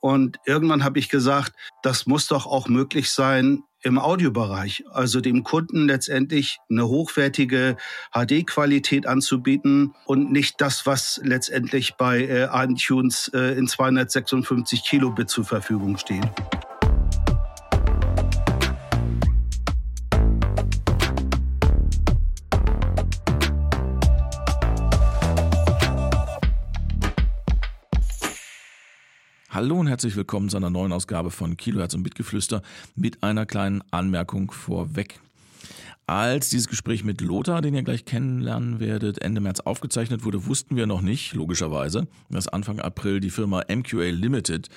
Und irgendwann habe ich gesagt, das muss doch auch möglich sein im Audiobereich, also dem Kunden letztendlich eine hochwertige HD-Qualität anzubieten und nicht das, was letztendlich bei äh, iTunes äh, in 256 Kilobit zur Verfügung steht. Herzlich willkommen zu einer neuen Ausgabe von Kilohertz und Bitgeflüster mit einer kleinen Anmerkung vorweg. Als dieses Gespräch mit Lothar, den ihr gleich kennenlernen werdet, Ende März aufgezeichnet wurde, wussten wir noch nicht, logischerweise, dass Anfang April die Firma MQA Limited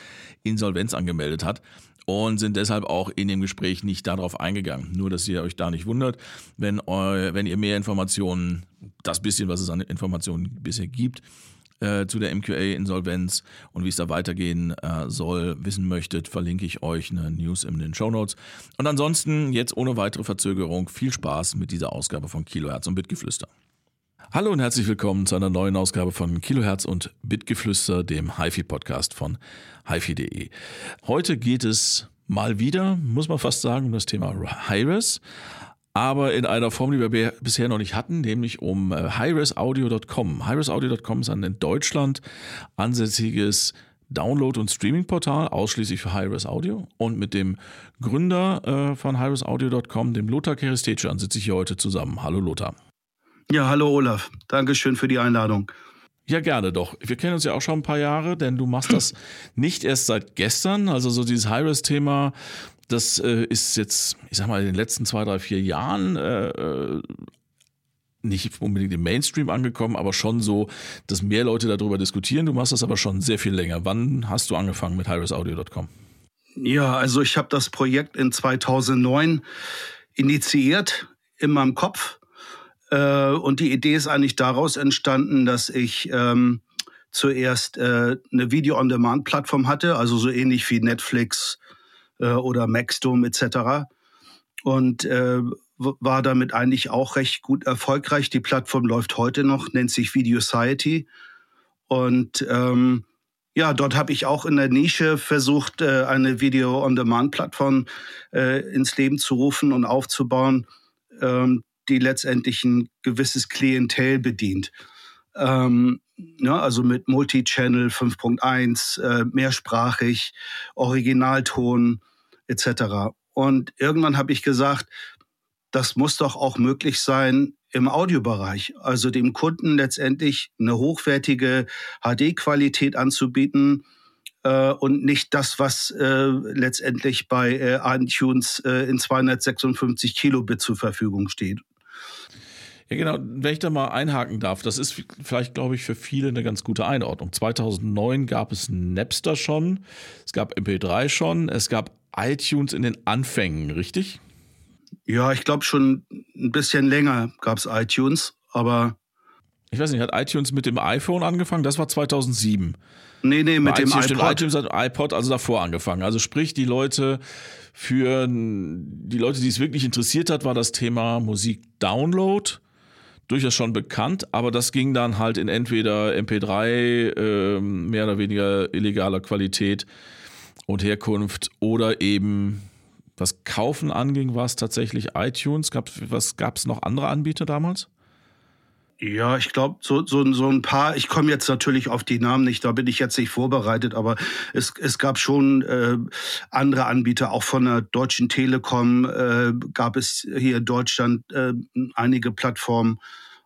Insolvenz angemeldet hat und sind deshalb auch in dem Gespräch nicht darauf eingegangen. Nur, dass ihr euch da nicht wundert, wenn, eu, wenn ihr mehr Informationen, das bisschen, was es an Informationen bisher gibt, äh, zu der MQA-Insolvenz und wie es da weitergehen äh, soll, wissen möchtet, verlinke ich euch eine News in den Show Notes. Und ansonsten jetzt ohne weitere Verzögerung viel Spaß mit dieser Ausgabe von Kilohertz und Bitgeflüster. Hallo und herzlich willkommen zu einer neuen Ausgabe von Kilohertz und Bitgeflüster, dem HiFi-Podcast von HiFi.de. Heute geht es mal wieder, muss man fast sagen, um das Thema Hi-Res aber in einer Form, die wir bisher noch nicht hatten, nämlich um äh, highresaudio.com. Highresaudio.com ist ein in Deutschland ansässiges Download- und Streaming-Portal, ausschließlich für Hi-Res Audio. Und mit dem Gründer äh, von highresaudio.com, dem Lothar Kerestetian, sitze ich hier heute zusammen. Hallo Lothar. Ja, hallo Olaf. Dankeschön für die Einladung. Ja, gerne doch. Wir kennen uns ja auch schon ein paar Jahre, denn du machst das nicht erst seit gestern. Also so dieses High-Res-Thema das äh, ist jetzt, ich sag mal, in den letzten zwei, drei, vier Jahren äh, äh, nicht unbedingt im Mainstream angekommen, aber schon so, dass mehr Leute darüber diskutieren. Du machst das aber schon sehr viel länger. Wann hast du angefangen mit highresaudio.com? Ja, also ich habe das Projekt in 2009 initiiert in meinem Kopf. Äh, und die Idee ist eigentlich daraus entstanden, dass ich ähm, zuerst äh, eine Video-on-Demand-Plattform hatte, also so ähnlich wie Netflix, äh, oder Maxdome etc. Und äh, war damit eigentlich auch recht gut erfolgreich. Die Plattform läuft heute noch, nennt sich Video Society. Und ähm, ja, dort habe ich auch in der Nische versucht, äh, eine Video-on-Demand-Plattform äh, ins Leben zu rufen und aufzubauen, ähm, die letztendlich ein gewisses Klientel bedient. Ähm, ja, also mit Multichannel 5.1, äh, mehrsprachig, Originalton, etc. Und irgendwann habe ich gesagt, das muss doch auch möglich sein im Audiobereich, also dem Kunden letztendlich eine hochwertige HD-Qualität anzubieten äh, und nicht das, was äh, letztendlich bei äh, iTunes äh, in 256 Kilobit zur Verfügung steht. Ja, genau. Wenn ich da mal einhaken darf, das ist vielleicht, glaube ich, für viele eine ganz gute Einordnung. 2009 gab es Napster schon, es gab MP3 schon, es gab iTunes in den Anfängen, richtig? Ja, ich glaube schon ein bisschen länger gab es iTunes, aber. Ich weiß nicht, hat iTunes mit dem iPhone angefangen? Das war 2007. Nee, nee, mit Bei dem iTunes, iPod. iTunes hat iPod also davor angefangen. Also sprich, die Leute für die Leute, die es wirklich interessiert hat, war das Thema Musik-Download durchaus schon bekannt, aber das ging dann halt in entweder MP3, äh, mehr oder weniger illegaler Qualität und Herkunft oder eben was Kaufen anging, war es tatsächlich iTunes. Gab, was gab es noch andere Anbieter damals? Ja, ich glaube, so, so, so ein paar, ich komme jetzt natürlich auf die Namen nicht, da bin ich jetzt nicht vorbereitet, aber es, es gab schon äh, andere Anbieter, auch von der Deutschen Telekom äh, gab es hier in Deutschland äh, einige Plattformen.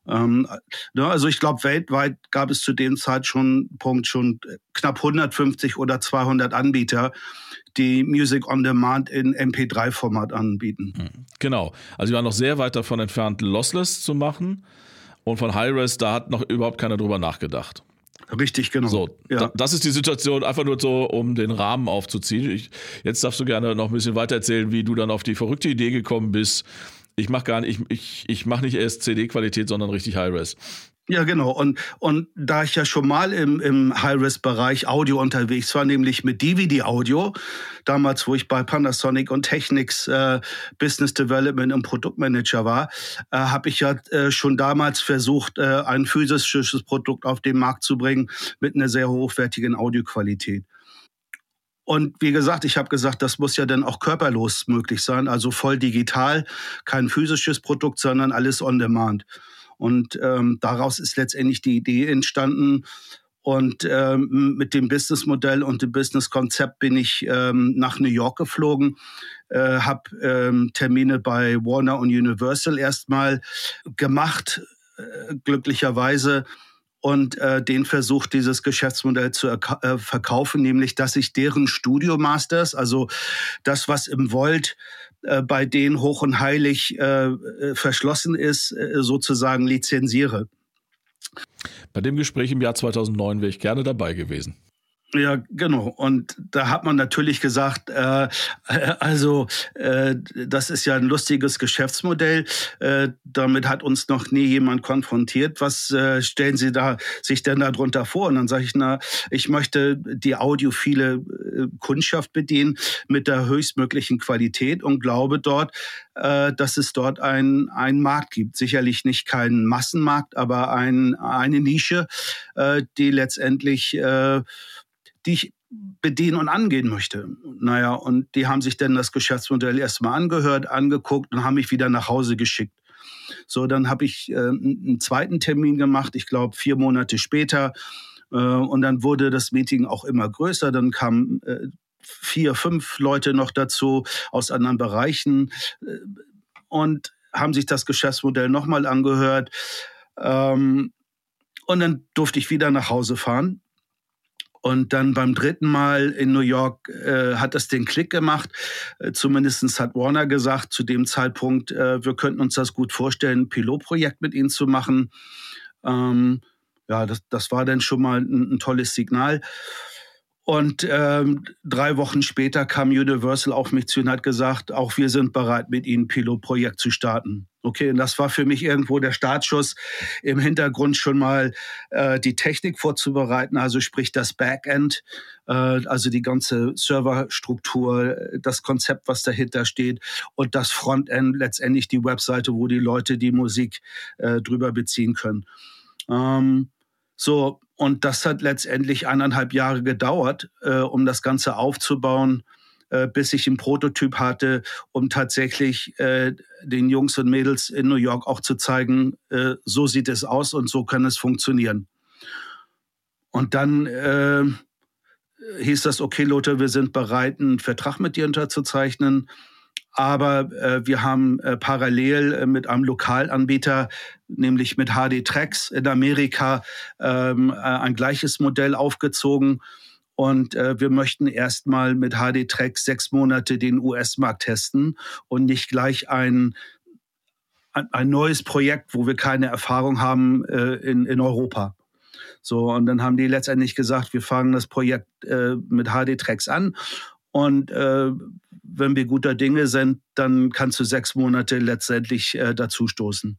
Ähm, ne, also ich glaube, weltweit gab es zu dem Zeitpunkt schon knapp 150 oder 200 Anbieter, die Music on Demand in MP3-Format anbieten. Hm, genau. Also wir waren noch sehr weit davon entfernt, Lossless zu machen. Und von Hi-Res, da hat noch überhaupt keiner drüber nachgedacht. Richtig, genau. So, ja. da, das ist die Situation, einfach nur so, um den Rahmen aufzuziehen. Ich, jetzt darfst du gerne noch ein bisschen weiter erzählen, wie du dann auf die verrückte Idee gekommen bist, ich mache gar nicht, ich, ich, ich mache nicht erst CD-Qualität, sondern richtig High-Res. Ja, genau. Und, und da ich ja schon mal im, im High-Res-Bereich Audio unterwegs war, nämlich mit DVD-Audio, damals, wo ich bei Panasonic und Technics äh, Business Development und Produktmanager war, äh, habe ich ja äh, schon damals versucht, äh, ein physisches Produkt auf den Markt zu bringen mit einer sehr hochwertigen Audioqualität. Und wie gesagt, ich habe gesagt, das muss ja dann auch körperlos möglich sein, also voll digital, kein physisches Produkt, sondern alles on demand. Und ähm, daraus ist letztendlich die Idee entstanden. Und ähm, mit dem Businessmodell und dem Businesskonzept bin ich ähm, nach New York geflogen, äh, habe ähm, Termine bei Warner und Universal erstmal gemacht, äh, glücklicherweise und äh, den versucht, dieses Geschäftsmodell zu äh, verkaufen, nämlich dass ich deren Studio Masters, also das, was im Volt äh, bei denen hoch und heilig äh, äh verschlossen ist, äh, sozusagen lizenziere. Bei dem Gespräch im Jahr 2009 wäre ich gerne dabei gewesen. Ja, genau. Und da hat man natürlich gesagt, äh, also äh, das ist ja ein lustiges Geschäftsmodell. Äh, damit hat uns noch nie jemand konfrontiert. Was äh, stellen Sie da sich denn darunter vor? Und dann sage ich, na, ich möchte die audiophile äh, Kundschaft bedienen mit der höchstmöglichen Qualität und glaube dort, äh, dass es dort einen Markt gibt. Sicherlich nicht keinen Massenmarkt, aber ein, eine Nische, äh, die letztendlich äh, die ich bedienen und angehen möchte. Naja, und die haben sich dann das Geschäftsmodell erstmal angehört, angeguckt und haben mich wieder nach Hause geschickt. So, dann habe ich äh, einen zweiten Termin gemacht, ich glaube vier Monate später. Äh, und dann wurde das Meeting auch immer größer. Dann kamen äh, vier, fünf Leute noch dazu aus anderen Bereichen äh, und haben sich das Geschäftsmodell nochmal angehört. Ähm, und dann durfte ich wieder nach Hause fahren und dann beim dritten Mal in New York äh, hat das den Klick gemacht. Äh, Zumindest hat Warner gesagt zu dem Zeitpunkt, äh, wir könnten uns das gut vorstellen, ein Pilotprojekt mit ihnen zu machen. Ähm, ja, das, das war dann schon mal ein, ein tolles Signal. Und ähm, drei Wochen später kam Universal auf mich zu und hat gesagt, auch wir sind bereit, mit Ihnen ein Pilotprojekt zu starten. Okay, und das war für mich irgendwo der Startschuss, im Hintergrund schon mal äh, die Technik vorzubereiten, also sprich das Backend, äh, also die ganze Serverstruktur, das Konzept, was dahinter steht und das Frontend, letztendlich die Webseite, wo die Leute die Musik äh, drüber beziehen können. Ähm, so, und das hat letztendlich eineinhalb Jahre gedauert, äh, um das Ganze aufzubauen, äh, bis ich einen Prototyp hatte, um tatsächlich äh, den Jungs und Mädels in New York auch zu zeigen, äh, so sieht es aus und so kann es funktionieren. Und dann hieß das, okay, Lothar, wir sind bereit, einen Vertrag mit dir unterzuzeichnen. Aber äh, wir haben äh, parallel äh, mit einem Lokalanbieter, nämlich mit HD Tracks in Amerika, ähm, äh, ein gleiches Modell aufgezogen. Und äh, wir möchten erstmal mit HD Tracks sechs Monate den US-Markt testen und nicht gleich ein, ein neues Projekt, wo wir keine Erfahrung haben äh, in, in Europa. So, und dann haben die letztendlich gesagt, wir fangen das Projekt äh, mit HD Tracks an und äh, wenn wir guter Dinge sind, dann kannst du sechs Monate letztendlich äh, dazustoßen.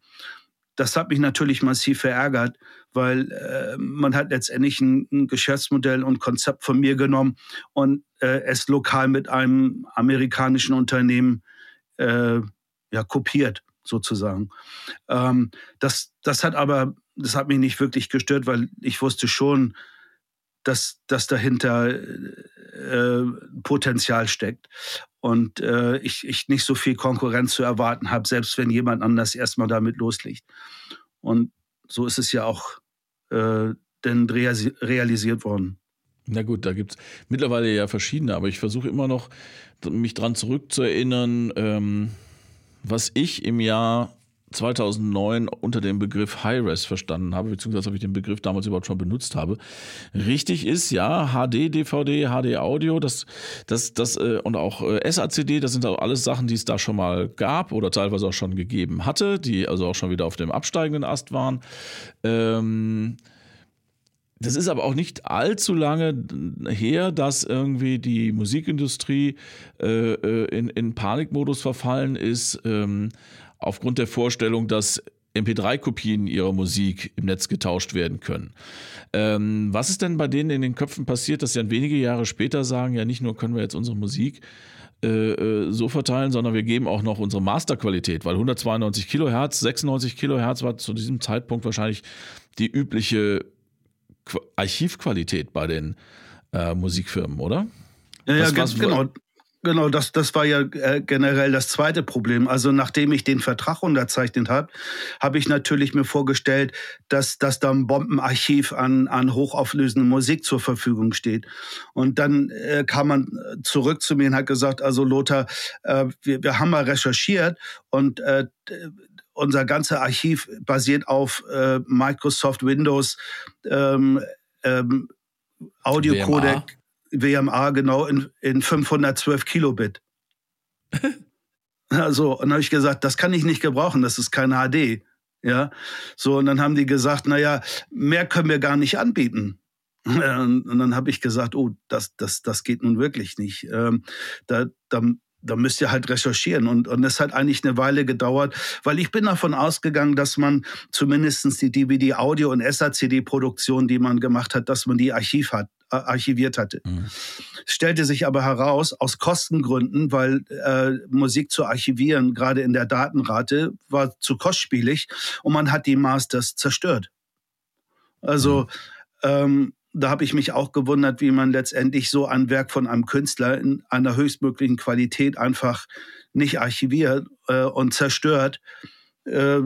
Das hat mich natürlich massiv verärgert, weil äh, man hat letztendlich ein, ein, Geschäftsmodell und Konzept von mir genommen und äh, es lokal mit einem amerikanischen Unternehmen äh, ja, kopiert, sozusagen. Ähm, das, das hat aber, das hat mich nicht wirklich gestört, weil ich wusste schon, dass, dass dahinter äh, Potenzial steckt und äh, ich, ich nicht so viel Konkurrenz zu erwarten habe, selbst wenn jemand anders erstmal damit loslegt. Und so ist es ja auch äh, denn realisiert worden. Na gut, da gibt es mittlerweile ja verschiedene, aber ich versuche immer noch, mich daran zurückzuerinnern, ähm, was ich im Jahr 2009 unter dem Begriff High-Res verstanden habe, beziehungsweise ob ich den Begriff damals überhaupt schon benutzt habe. Richtig ist, ja, HD, DVD, HD Audio, das, das, das äh, und auch äh, SACD, das sind auch alles Sachen, die es da schon mal gab oder teilweise auch schon gegeben hatte, die also auch schon wieder auf dem absteigenden Ast waren. Ähm, das ist aber auch nicht allzu lange her, dass irgendwie die Musikindustrie äh, äh in, in Panikmodus verfallen ist. Ähm, aufgrund der Vorstellung, dass MP3-Kopien ihrer Musik im Netz getauscht werden können. Ähm, was ist denn bei denen in den Köpfen passiert, dass sie dann wenige Jahre später sagen, ja nicht nur können wir jetzt unsere Musik äh, äh so verteilen, sondern wir geben auch noch unsere Masterqualität, weil 192 Kilohertz, 96 Kilohertz war zu diesem Zeitpunkt wahrscheinlich die übliche Qu Archivqualität bei den äh, Musikfirmen, oder? Ja, ja, genau. Genau, das, das war ja äh, generell das zweite Problem. Also nachdem ich den Vertrag unterzeichnet habe, habe ich natürlich mir vorgestellt, dass, dass da ein Bombenarchiv an, an hochauflösender Musik zur Verfügung steht. Und dann äh, kam man zurück zu mir und hat gesagt, also Lothar, äh, wir, wir haben mal recherchiert und äh, unser ganzer Archiv basiert auf äh, Microsoft Windows ähm, ähm, Audiocodec. WMA genau in, in 512 Kilobit. also, und dann habe ich gesagt, das kann ich nicht gebrauchen, das ist keine HD. Ja, so, und dann haben die gesagt, naja, mehr können wir gar nicht anbieten. Und, dann habe ich gesagt, oh, das, das, das geht nun wirklich nicht. Ähm, da, da, da müsst ihr halt recherchieren. Und, und es hat eigentlich eine Weile gedauert, weil ich bin davon ausgegangen, dass man zumindest die DVD-Audio- und SACD-Produktion, die man gemacht hat, dass man die Archiv hat, archiviert hatte. Mhm. Stellte sich aber heraus, aus Kostengründen, weil äh, Musik zu archivieren, gerade in der Datenrate, war zu kostspielig und man hat die Masters zerstört. Also mhm. ähm, da habe ich mich auch gewundert, wie man letztendlich so ein Werk von einem Künstler in einer höchstmöglichen Qualität einfach nicht archiviert äh, und zerstört, äh,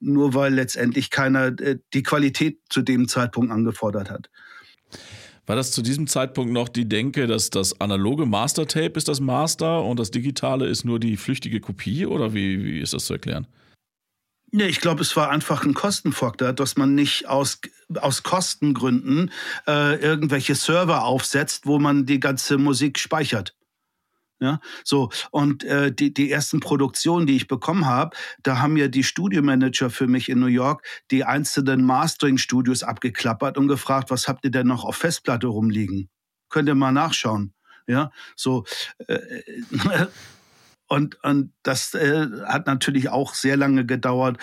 nur weil letztendlich keiner äh, die Qualität zu dem Zeitpunkt angefordert hat. War das zu diesem Zeitpunkt noch die Denke, dass das analoge Mastertape ist das Master und das digitale ist nur die flüchtige Kopie oder wie, wie ist das zu erklären? Nee, ich glaube, es war einfach ein Kostenfaktor, dass man nicht aus, aus Kostengründen äh, irgendwelche Server aufsetzt, wo man die ganze Musik speichert. Ja, so und äh, die die ersten Produktionen, die ich bekommen habe, da haben ja die Studiomanager für mich in New York die einzelnen Mastering-Studios abgeklappert und gefragt, was habt ihr denn noch auf Festplatte rumliegen? Könnt ihr mal nachschauen. Ja, so äh, äh und, und das äh, hat natürlich auch sehr lange gedauert,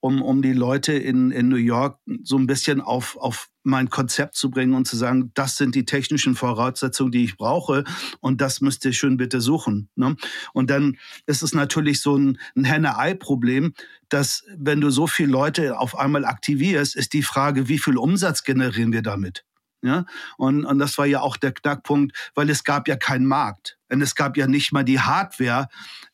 um, um die Leute in, in New York so ein bisschen auf, auf mein Konzept zu bringen und zu sagen, das sind die technischen Voraussetzungen, die ich brauche und das müsst ihr schön bitte suchen. Ne? Und dann ist es natürlich so ein, ein Henne-Ei-Problem, dass wenn du so viele Leute auf einmal aktivierst, ist die Frage, wie viel Umsatz generieren wir damit? Ja? Und, und das war ja auch der Knackpunkt, weil es gab ja keinen Markt. Und es gab ja nicht mal die Hardware,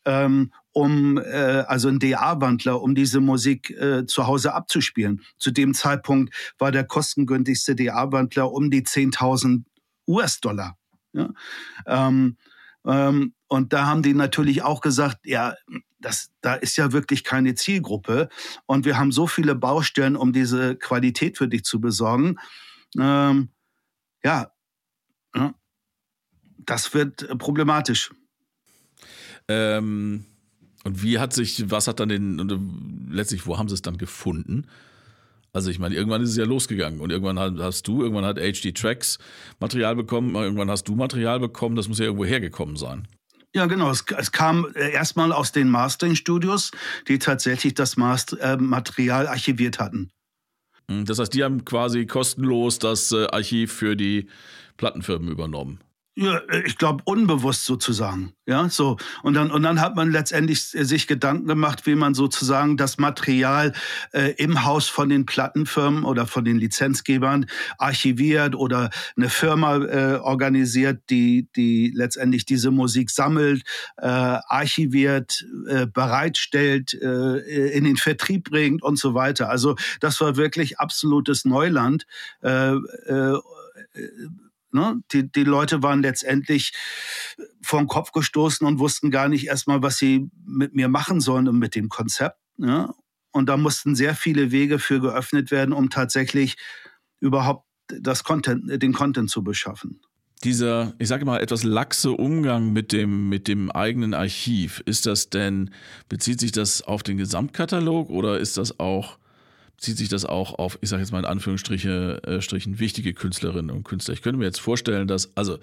ähm, um äh, also ein DA-Wandler, um diese Musik äh, zu Hause abzuspielen. Zu dem Zeitpunkt war der kostengünstigste DA-Wandler um die 10.000 US-Dollar. Ja? Ähm, ähm, und da haben die natürlich auch gesagt, ja, das, da ist ja wirklich keine Zielgruppe. Und wir haben so viele Baustellen, um diese Qualität für dich zu besorgen. Ähm, ja, das wird äh, problematisch. Ähm, und wie hat sich, was hat dann den, äh, letztlich, wo haben sie es dann gefunden? Also ich meine, irgendwann ist es ja losgegangen und irgendwann hast du, irgendwann hat HD Tracks Material bekommen, irgendwann hast du Material bekommen, das muss ja irgendwo hergekommen sein. Ja, genau. Es, es kam äh, erstmal aus den Mastering-Studios, die tatsächlich das Master, äh, Material archiviert hatten. Das heißt, die haben quasi kostenlos das äh, Archiv für die Plattenfirmen übernommen. Ja, äh, ich glaube unbewusst sozusagen, ja, so und dann und dann hat man letztendlich sich Gedanken gemacht, wie man sozusagen das Material äh, im Haus von den Plattenfirmen oder von den Lizenzgebern archiviert oder eine Firma äh, organisiert, die die letztendlich diese Musik sammelt, äh, archiviert, äh, bereitstellt, äh, in den Vertrieb bringt und so weiter. Also das war wirklich absolutes Neuland. Äh, äh, Ne? Die, die Leute waren letztendlich vor den Kopf gestoßen und wussten gar nicht erstmal, was sie mit mir machen sollen und mit dem Konzept. Ne? Und da mussten sehr viele Wege für geöffnet werden, um tatsächlich überhaupt das Content, den Content zu beschaffen. Dieser, ich sage mal, etwas laxe Umgang mit dem, mit dem eigenen Archiv, ist das denn, bezieht sich das auf den Gesamtkatalog oder ist das auch zieht sich das auch auf, ich sage jetzt mal in Anführungsstrichen, äh, Strichen, wichtige Künstlerinnen und Künstler. Ich könnte mir jetzt vorstellen, dass, also,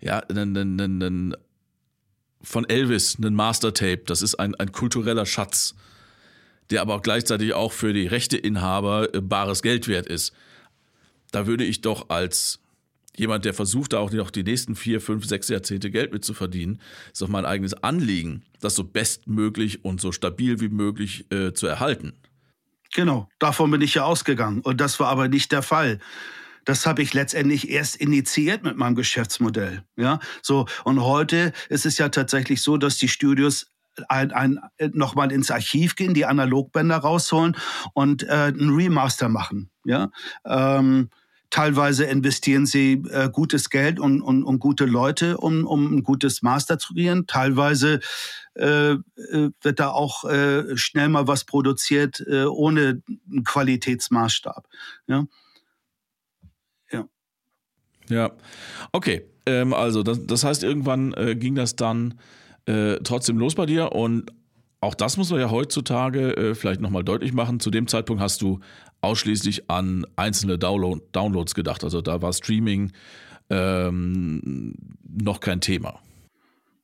ja, ein, ein, ein, ein von Elvis, ein Mastertape, das ist ein, ein kultureller Schatz, der aber auch gleichzeitig auch für die Rechteinhaber äh, bares Geld wert ist. Da würde ich doch als jemand, der versucht, da auch noch die nächsten vier, fünf, sechs Jahrzehnte Geld mit zu verdienen, ist doch mein eigenes Anliegen, das so bestmöglich und so stabil wie möglich äh, zu erhalten. Genau, davon bin ich ja ausgegangen. Und das war aber nicht der Fall. Das habe ich letztendlich erst initiiert mit meinem Geschäftsmodell. Ja, so. Und heute ist es ja tatsächlich so, dass die Studios ein, ein, nochmal ins Archiv gehen, die Analogbänder rausholen und äh, einen Remaster machen. Ja. Ähm, Teilweise investieren sie äh, gutes Geld und, und, und gute Leute, um, um ein gutes Master zu kreieren. Teilweise äh, äh, wird da auch äh, schnell mal was produziert äh, ohne einen Qualitätsmaßstab. Ja. Ja. Ja. Okay. Ähm, also, das, das heißt, irgendwann äh, ging das dann äh, trotzdem los bei dir und auch das muss man ja heutzutage äh, vielleicht nochmal deutlich machen. Zu dem Zeitpunkt hast du ausschließlich an einzelne Download Downloads gedacht. Also da war Streaming ähm, noch kein Thema.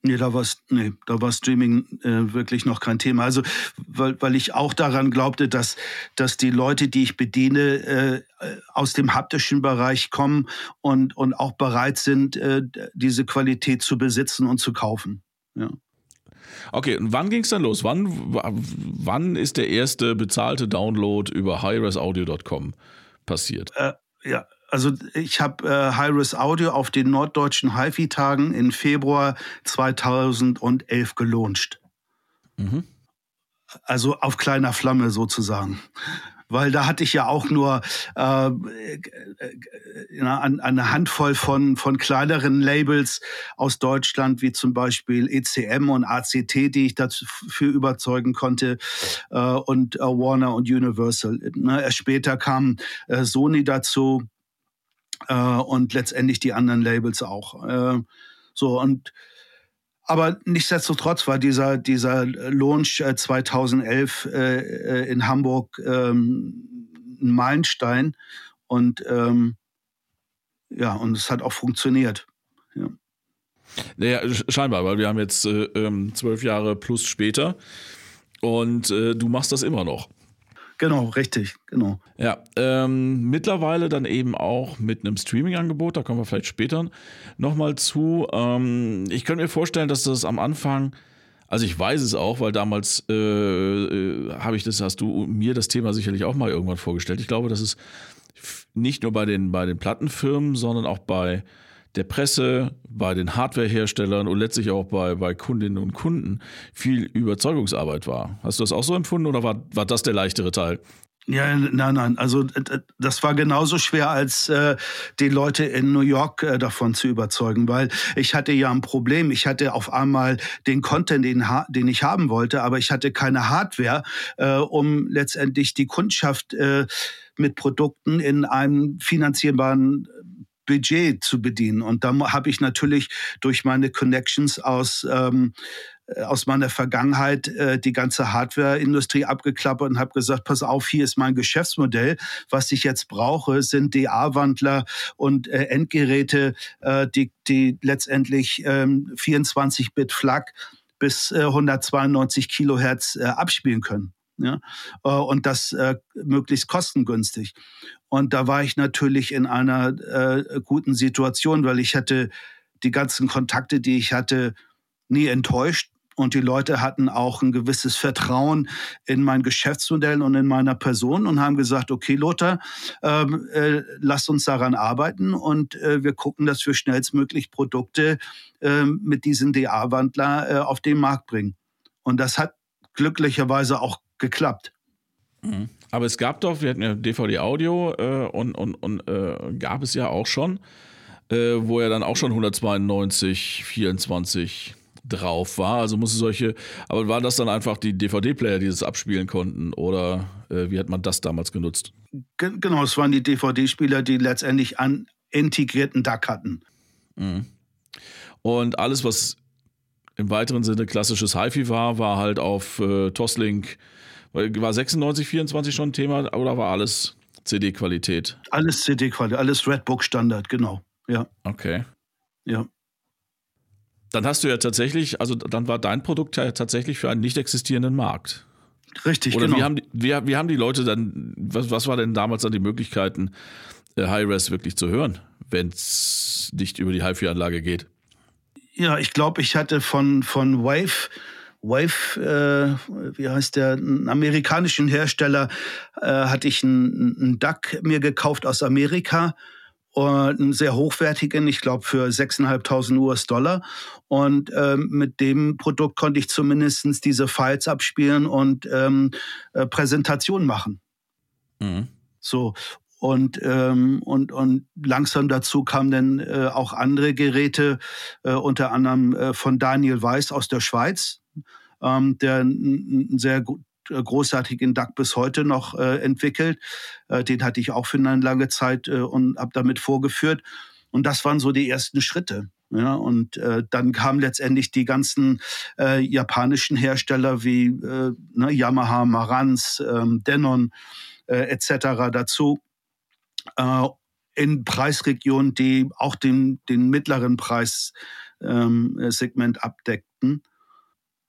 Nee, da war nee, da war Streaming äh, wirklich noch kein Thema. Also weil, weil ich auch daran glaubte, dass, dass die Leute, die ich bediene, äh, aus dem haptischen Bereich kommen und, und auch bereit sind, äh, diese Qualität zu besitzen und zu kaufen. Ja. Okay, und wann ging es dann los? Wann, wann ist der erste bezahlte Download über highresaudio.com passiert? Äh, ja, also ich habe äh, Hi-Res Audio auf den norddeutschen HiFi-Tagen im Februar 2011 gelauncht. Mhm. Also auf kleiner Flamme sozusagen weil da hatte ich ja auch nur äh, eine Handvoll von, von kleineren Labels aus Deutschland, wie zum Beispiel ECM und ACT, die ich dafür überzeugen konnte, äh, und äh, Warner und Universal. Ne? Erst später kam äh, Sony dazu äh, und letztendlich die anderen Labels auch. Äh, so und aber nichtsdestotrotz war dieser, dieser Launch 2011 äh, äh, in Hamburg ähm, ein Meilenstein. Und ähm, ja, und es hat auch funktioniert. Ja. Naja, scheinbar, weil wir haben jetzt äh, ähm, zwölf Jahre plus später und äh, du machst das immer noch. Genau, richtig, genau. Ja, ähm, mittlerweile dann eben auch mit einem Streaming-Angebot, da kommen wir vielleicht später nochmal zu. Ähm, ich könnte mir vorstellen, dass das am Anfang, also ich weiß es auch, weil damals äh, äh, habe ich das, hast du mir das Thema sicherlich auch mal irgendwann vorgestellt. Ich glaube, dass es nicht nur bei den, bei den Plattenfirmen, sondern auch bei der Presse, bei den Hardwareherstellern und letztlich auch bei, bei Kundinnen und Kunden viel Überzeugungsarbeit war. Hast du das auch so empfunden oder war, war das der leichtere Teil? Ja, nein, nein. Also das war genauso schwer, als äh, die Leute in New York äh, davon zu überzeugen, weil ich hatte ja ein Problem. Ich hatte auf einmal den Content, den, den ich haben wollte, aber ich hatte keine Hardware, äh, um letztendlich die Kundschaft äh, mit Produkten in einem finanzierbaren Budget zu bedienen. Und da habe ich natürlich durch meine Connections aus ähm, äh, aus meiner Vergangenheit äh, die ganze Hardware-Industrie abgeklappert und habe gesagt, pass auf, hier ist mein Geschäftsmodell. Was ich jetzt brauche, sind DA-Wandler und äh, Endgeräte, äh, die, die letztendlich ähm, 24-Bit-FLAC bis äh, 192 Kilohertz äh, abspielen können. Ja? Äh, und das äh, möglichst kostengünstig. Und da war ich natürlich in einer äh, guten Situation, weil ich hatte die ganzen Kontakte, die ich hatte, nie enttäuscht. Und die Leute hatten auch ein gewisses Vertrauen in mein Geschäftsmodell und in meiner Person und haben gesagt, okay, Lothar, ähm, äh, lasst uns daran arbeiten und äh, wir gucken, dass wir schnellstmöglich Produkte äh, mit diesem DA-Wandler auf den Markt bringen. Und das hat glücklicherweise auch geklappt. Mhm. Aber es gab doch, wir hatten ja DVD-Audio äh, und, und, und äh, gab es ja auch schon, äh, wo ja dann auch schon 192, 24 drauf war. Also musste solche, aber waren das dann einfach die DVD-Player, die das abspielen konnten oder äh, wie hat man das damals genutzt? Genau, es waren die DVD-Spieler, die letztendlich einen integrierten DAC hatten. Mhm. Und alles, was im weiteren Sinne klassisches HiFi war, war halt auf äh, Toslink war 96, 24 schon ein Thema oder war alles CD-Qualität? Alles CD-Qualität, alles Redbook-Standard, genau. Ja. Okay. Ja. Dann hast du ja tatsächlich, also dann war dein Produkt ja tatsächlich für einen nicht existierenden Markt. Richtig, Oder genau. Wie haben, die, wie, wie haben die Leute dann, was, was war denn damals dann die Möglichkeiten, äh, High-Res wirklich zu hören, wenn es nicht über die HiFi-Anlage geht? Ja, ich glaube, ich hatte von, von Wave Wave, äh, wie heißt der, einen amerikanischen Hersteller, äh, hatte ich einen, einen DAC mir gekauft aus Amerika einen sehr hochwertigen, ich glaube für 6.500 US-Dollar. Und ähm, mit dem Produkt konnte ich zumindest diese Files abspielen und ähm, äh, Präsentationen machen. Mhm. So. Und, ähm, und, und langsam dazu kamen dann äh, auch andere Geräte, äh, unter anderem äh, von Daniel Weiß aus der Schweiz, ähm, der einen sehr äh, großartigen DAC bis heute noch äh, entwickelt. Äh, den hatte ich auch für eine lange Zeit äh, und habe damit vorgeführt. Und das waren so die ersten Schritte. Ja, und äh, dann kamen letztendlich die ganzen äh, japanischen Hersteller wie äh, ne, Yamaha, Marantz, ähm, Denon äh, etc. dazu äh, in Preisregionen, die auch den, den mittleren Preissegment ähm, abdeckten.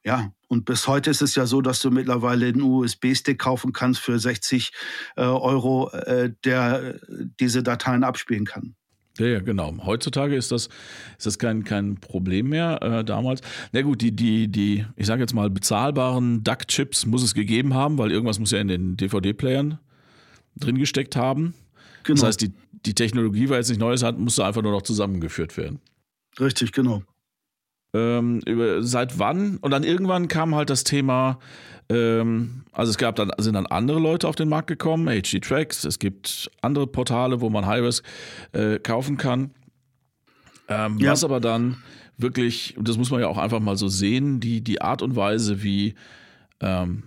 Ja, und bis heute ist es ja so, dass du mittlerweile einen USB-Stick kaufen kannst für 60 äh, Euro, äh, der diese Dateien abspielen kann. Ja, ja, genau. Heutzutage ist das, ist das kein, kein Problem mehr. Äh, damals. Na gut, die, die, die, ich sage jetzt mal, bezahlbaren DUC-Chips muss es gegeben haben, weil irgendwas muss ja in den DVD-Playern drin gesteckt haben. Genau. Das heißt, die, die Technologie, weil es nicht Neues hat, musste einfach nur noch zusammengeführt werden. Richtig, genau. Ähm, über, seit wann? Und dann irgendwann kam halt das Thema, ähm, also es gab dann, sind dann andere Leute auf den Markt gekommen, HD Tracks, es gibt andere Portale, wo man High-Res äh, kaufen kann. Ähm, ja. Was aber dann wirklich, und das muss man ja auch einfach mal so sehen, die, die Art und Weise, wie ähm,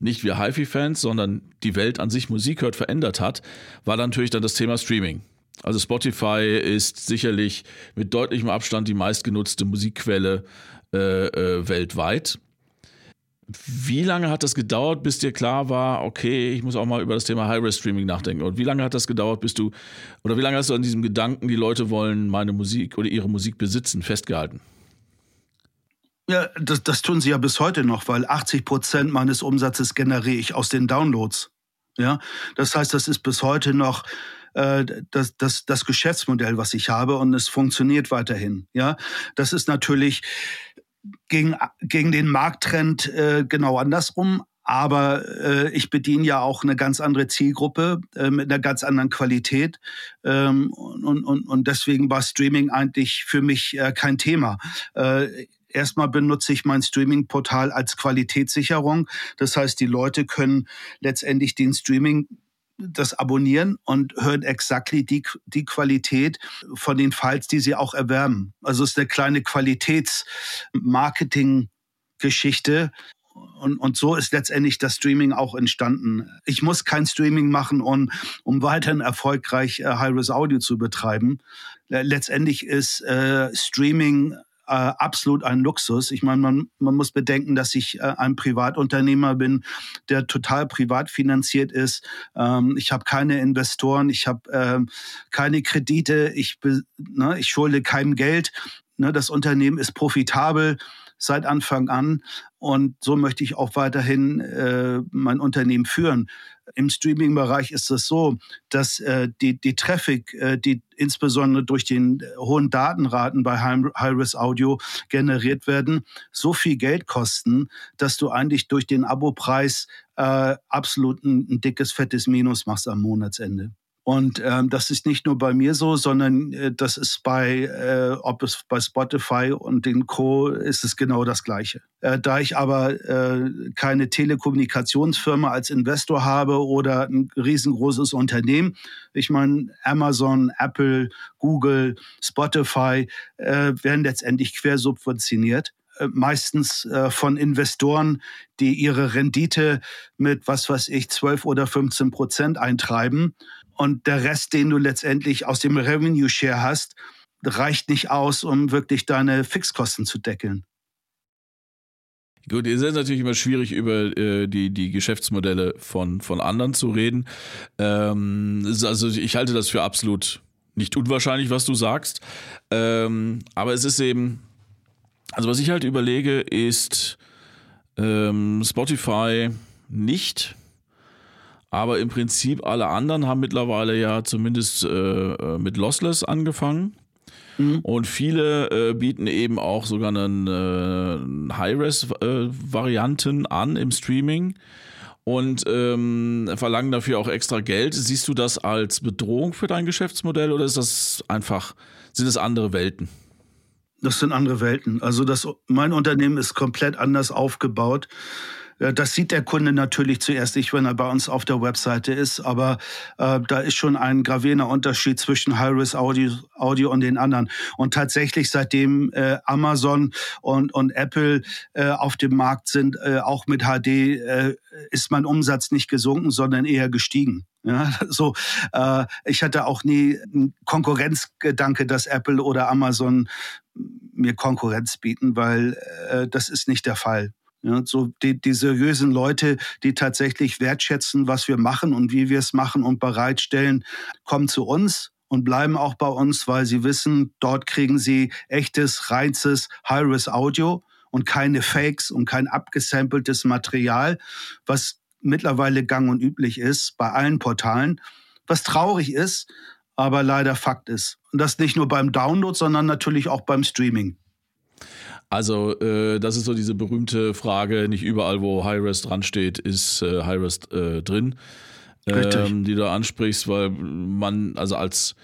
nicht wir HiFi-Fans, sondern die Welt an sich Musik hört, verändert hat, war dann natürlich dann das Thema Streaming. Also Spotify ist sicherlich mit deutlichem Abstand die meistgenutzte Musikquelle äh, äh, weltweit. Wie lange hat das gedauert, bis dir klar war, okay, ich muss auch mal über das Thema High-Res-Streaming nachdenken? Und wie lange hat das gedauert, bis du, oder wie lange hast du an diesem Gedanken, die Leute wollen meine Musik oder ihre Musik besitzen, festgehalten? Ja, das, das tun sie ja bis heute noch, weil 80 Prozent meines Umsatzes generiere ich aus den Downloads. Ja, das heißt, das ist bis heute noch äh, das, das, das Geschäftsmodell, was ich habe und es funktioniert weiterhin. Ja, das ist natürlich gegen, gegen den Markttrend äh, genau andersrum. Aber äh, ich bediene ja auch eine ganz andere Zielgruppe äh, mit einer ganz anderen Qualität. Ähm, und, und, und deswegen war Streaming eigentlich für mich äh, kein Thema. Äh, Erstmal benutze ich mein Streaming-Portal als Qualitätssicherung. Das heißt, die Leute können letztendlich den Streaming das abonnieren und hören exakt die, die Qualität von den Files, die sie auch erwerben. Also es ist eine kleine Qualitätsmarketing-Geschichte. Und, und so ist letztendlich das Streaming auch entstanden. Ich muss kein Streaming machen, um, um weiterhin erfolgreich äh, High-Res Audio zu betreiben. Letztendlich ist äh, Streaming äh, absolut ein Luxus. Ich meine, man, man muss bedenken, dass ich äh, ein Privatunternehmer bin, der total privat finanziert ist. Ähm, ich habe keine Investoren, ich habe ähm, keine Kredite, ich, ne, ich schulde keinem Geld. Ne, das Unternehmen ist profitabel seit Anfang an und so möchte ich auch weiterhin äh, mein Unternehmen führen. Im Streaming-Bereich ist es so, dass äh, die, die Traffic, äh, die insbesondere durch den hohen Datenraten bei High-Res Audio generiert werden, so viel Geld kosten, dass du eigentlich durch den Abopreis äh, absolut ein, ein dickes, fettes Minus machst am Monatsende. Und ähm, das ist nicht nur bei mir so, sondern äh, das ist bei, äh, ob es bei Spotify und den Co. ist es genau das Gleiche. Äh, da ich aber äh, keine Telekommunikationsfirma als Investor habe oder ein riesengroßes Unternehmen, ich meine Amazon, Apple, Google, Spotify äh, werden letztendlich quersubventioniert äh, meistens äh, von Investoren, die ihre Rendite mit, was weiß ich, 12 oder 15 Prozent eintreiben und der Rest, den du letztendlich aus dem Revenue Share hast, reicht nicht aus, um wirklich deine Fixkosten zu deckeln. Gut, es ist natürlich immer schwierig, über äh, die, die Geschäftsmodelle von, von anderen zu reden. Ähm, also ich halte das für absolut nicht unwahrscheinlich, was du sagst. Ähm, aber es ist eben, also was ich halt überlege, ist ähm, Spotify nicht aber im Prinzip alle anderen haben mittlerweile ja zumindest äh, äh, mit Lossless angefangen. Mhm. Und viele äh, bieten eben auch sogar einen äh, High-Res-Varianten an im Streaming. und ähm, verlangen dafür auch extra Geld. Siehst du das als Bedrohung für dein Geschäftsmodell oder ist das einfach, sind es andere Welten? Das sind andere Welten. Also das, mein Unternehmen ist komplett anders aufgebaut. Das sieht der Kunde natürlich zuerst nicht, wenn er bei uns auf der Webseite ist, aber äh, da ist schon ein gravierender Unterschied zwischen Hi-Res Audio, Audio und den anderen. Und tatsächlich, seitdem äh, Amazon und, und Apple äh, auf dem Markt sind, äh, auch mit HD, äh, ist mein Umsatz nicht gesunken, sondern eher gestiegen. Ja, so, äh, ich hatte auch nie einen Konkurrenzgedanke, dass Apple oder Amazon mir Konkurrenz bieten, weil äh, das ist nicht der Fall. Ja, so die, die seriösen Leute, die tatsächlich wertschätzen, was wir machen und wie wir es machen und bereitstellen, kommen zu uns und bleiben auch bei uns, weil sie wissen, dort kriegen sie echtes, reizes High-Res-Audio und keine Fakes und kein abgesampeltes Material, was mittlerweile gang und üblich ist bei allen Portalen, was traurig ist, aber leider Fakt ist. Und das nicht nur beim Download, sondern natürlich auch beim Streaming. Also, äh, das ist so diese berühmte Frage, nicht überall, wo High-Res dran steht, ist äh, High-Res äh, drin, ähm, die du ansprichst, weil man, also als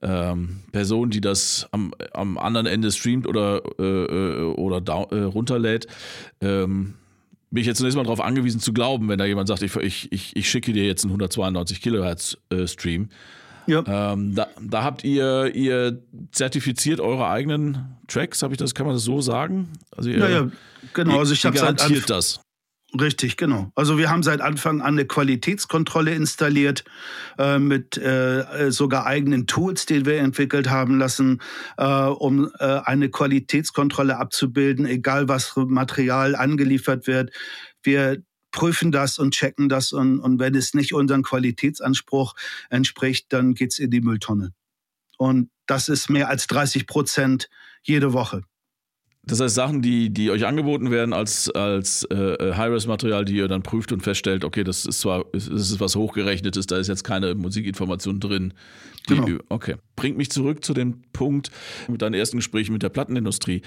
ähm, Person, die das am, am anderen Ende streamt oder, äh, äh oder äh, runterlädt, ähm, bin ich jetzt zunächst mal darauf angewiesen zu glauben, wenn da jemand sagt, ich, ich, ich schicke dir jetzt einen 192 Kilohertz Stream ja. Ähm, da, da, habt ihr, ihr zertifiziert eure eigenen Tracks, habe ich das, kann man das so sagen? Also ihr, ja, ja, genau. Also ich habe garantiert das. Richtig, genau. Also wir haben seit Anfang an eine Qualitätskontrolle installiert äh, mit äh, sogar eigenen Tools, die wir entwickelt haben lassen, äh, um äh, eine Qualitätskontrolle abzubilden, egal was Material angeliefert wird. Wir prüfen das und checken das und, und wenn es nicht unserem Qualitätsanspruch entspricht, dann geht es in die Mülltonne. Und das ist mehr als 30 Prozent jede Woche. Das heißt, Sachen, die, die euch angeboten werden als, als äh, High-Res-Material, die ihr dann prüft und feststellt, okay, das ist zwar das ist was hochgerechnetes, da ist jetzt keine Musikinformation drin. Genau. Okay. Bringt mich zurück zu dem Punkt mit deinen ersten Gesprächen mit der Plattenindustrie.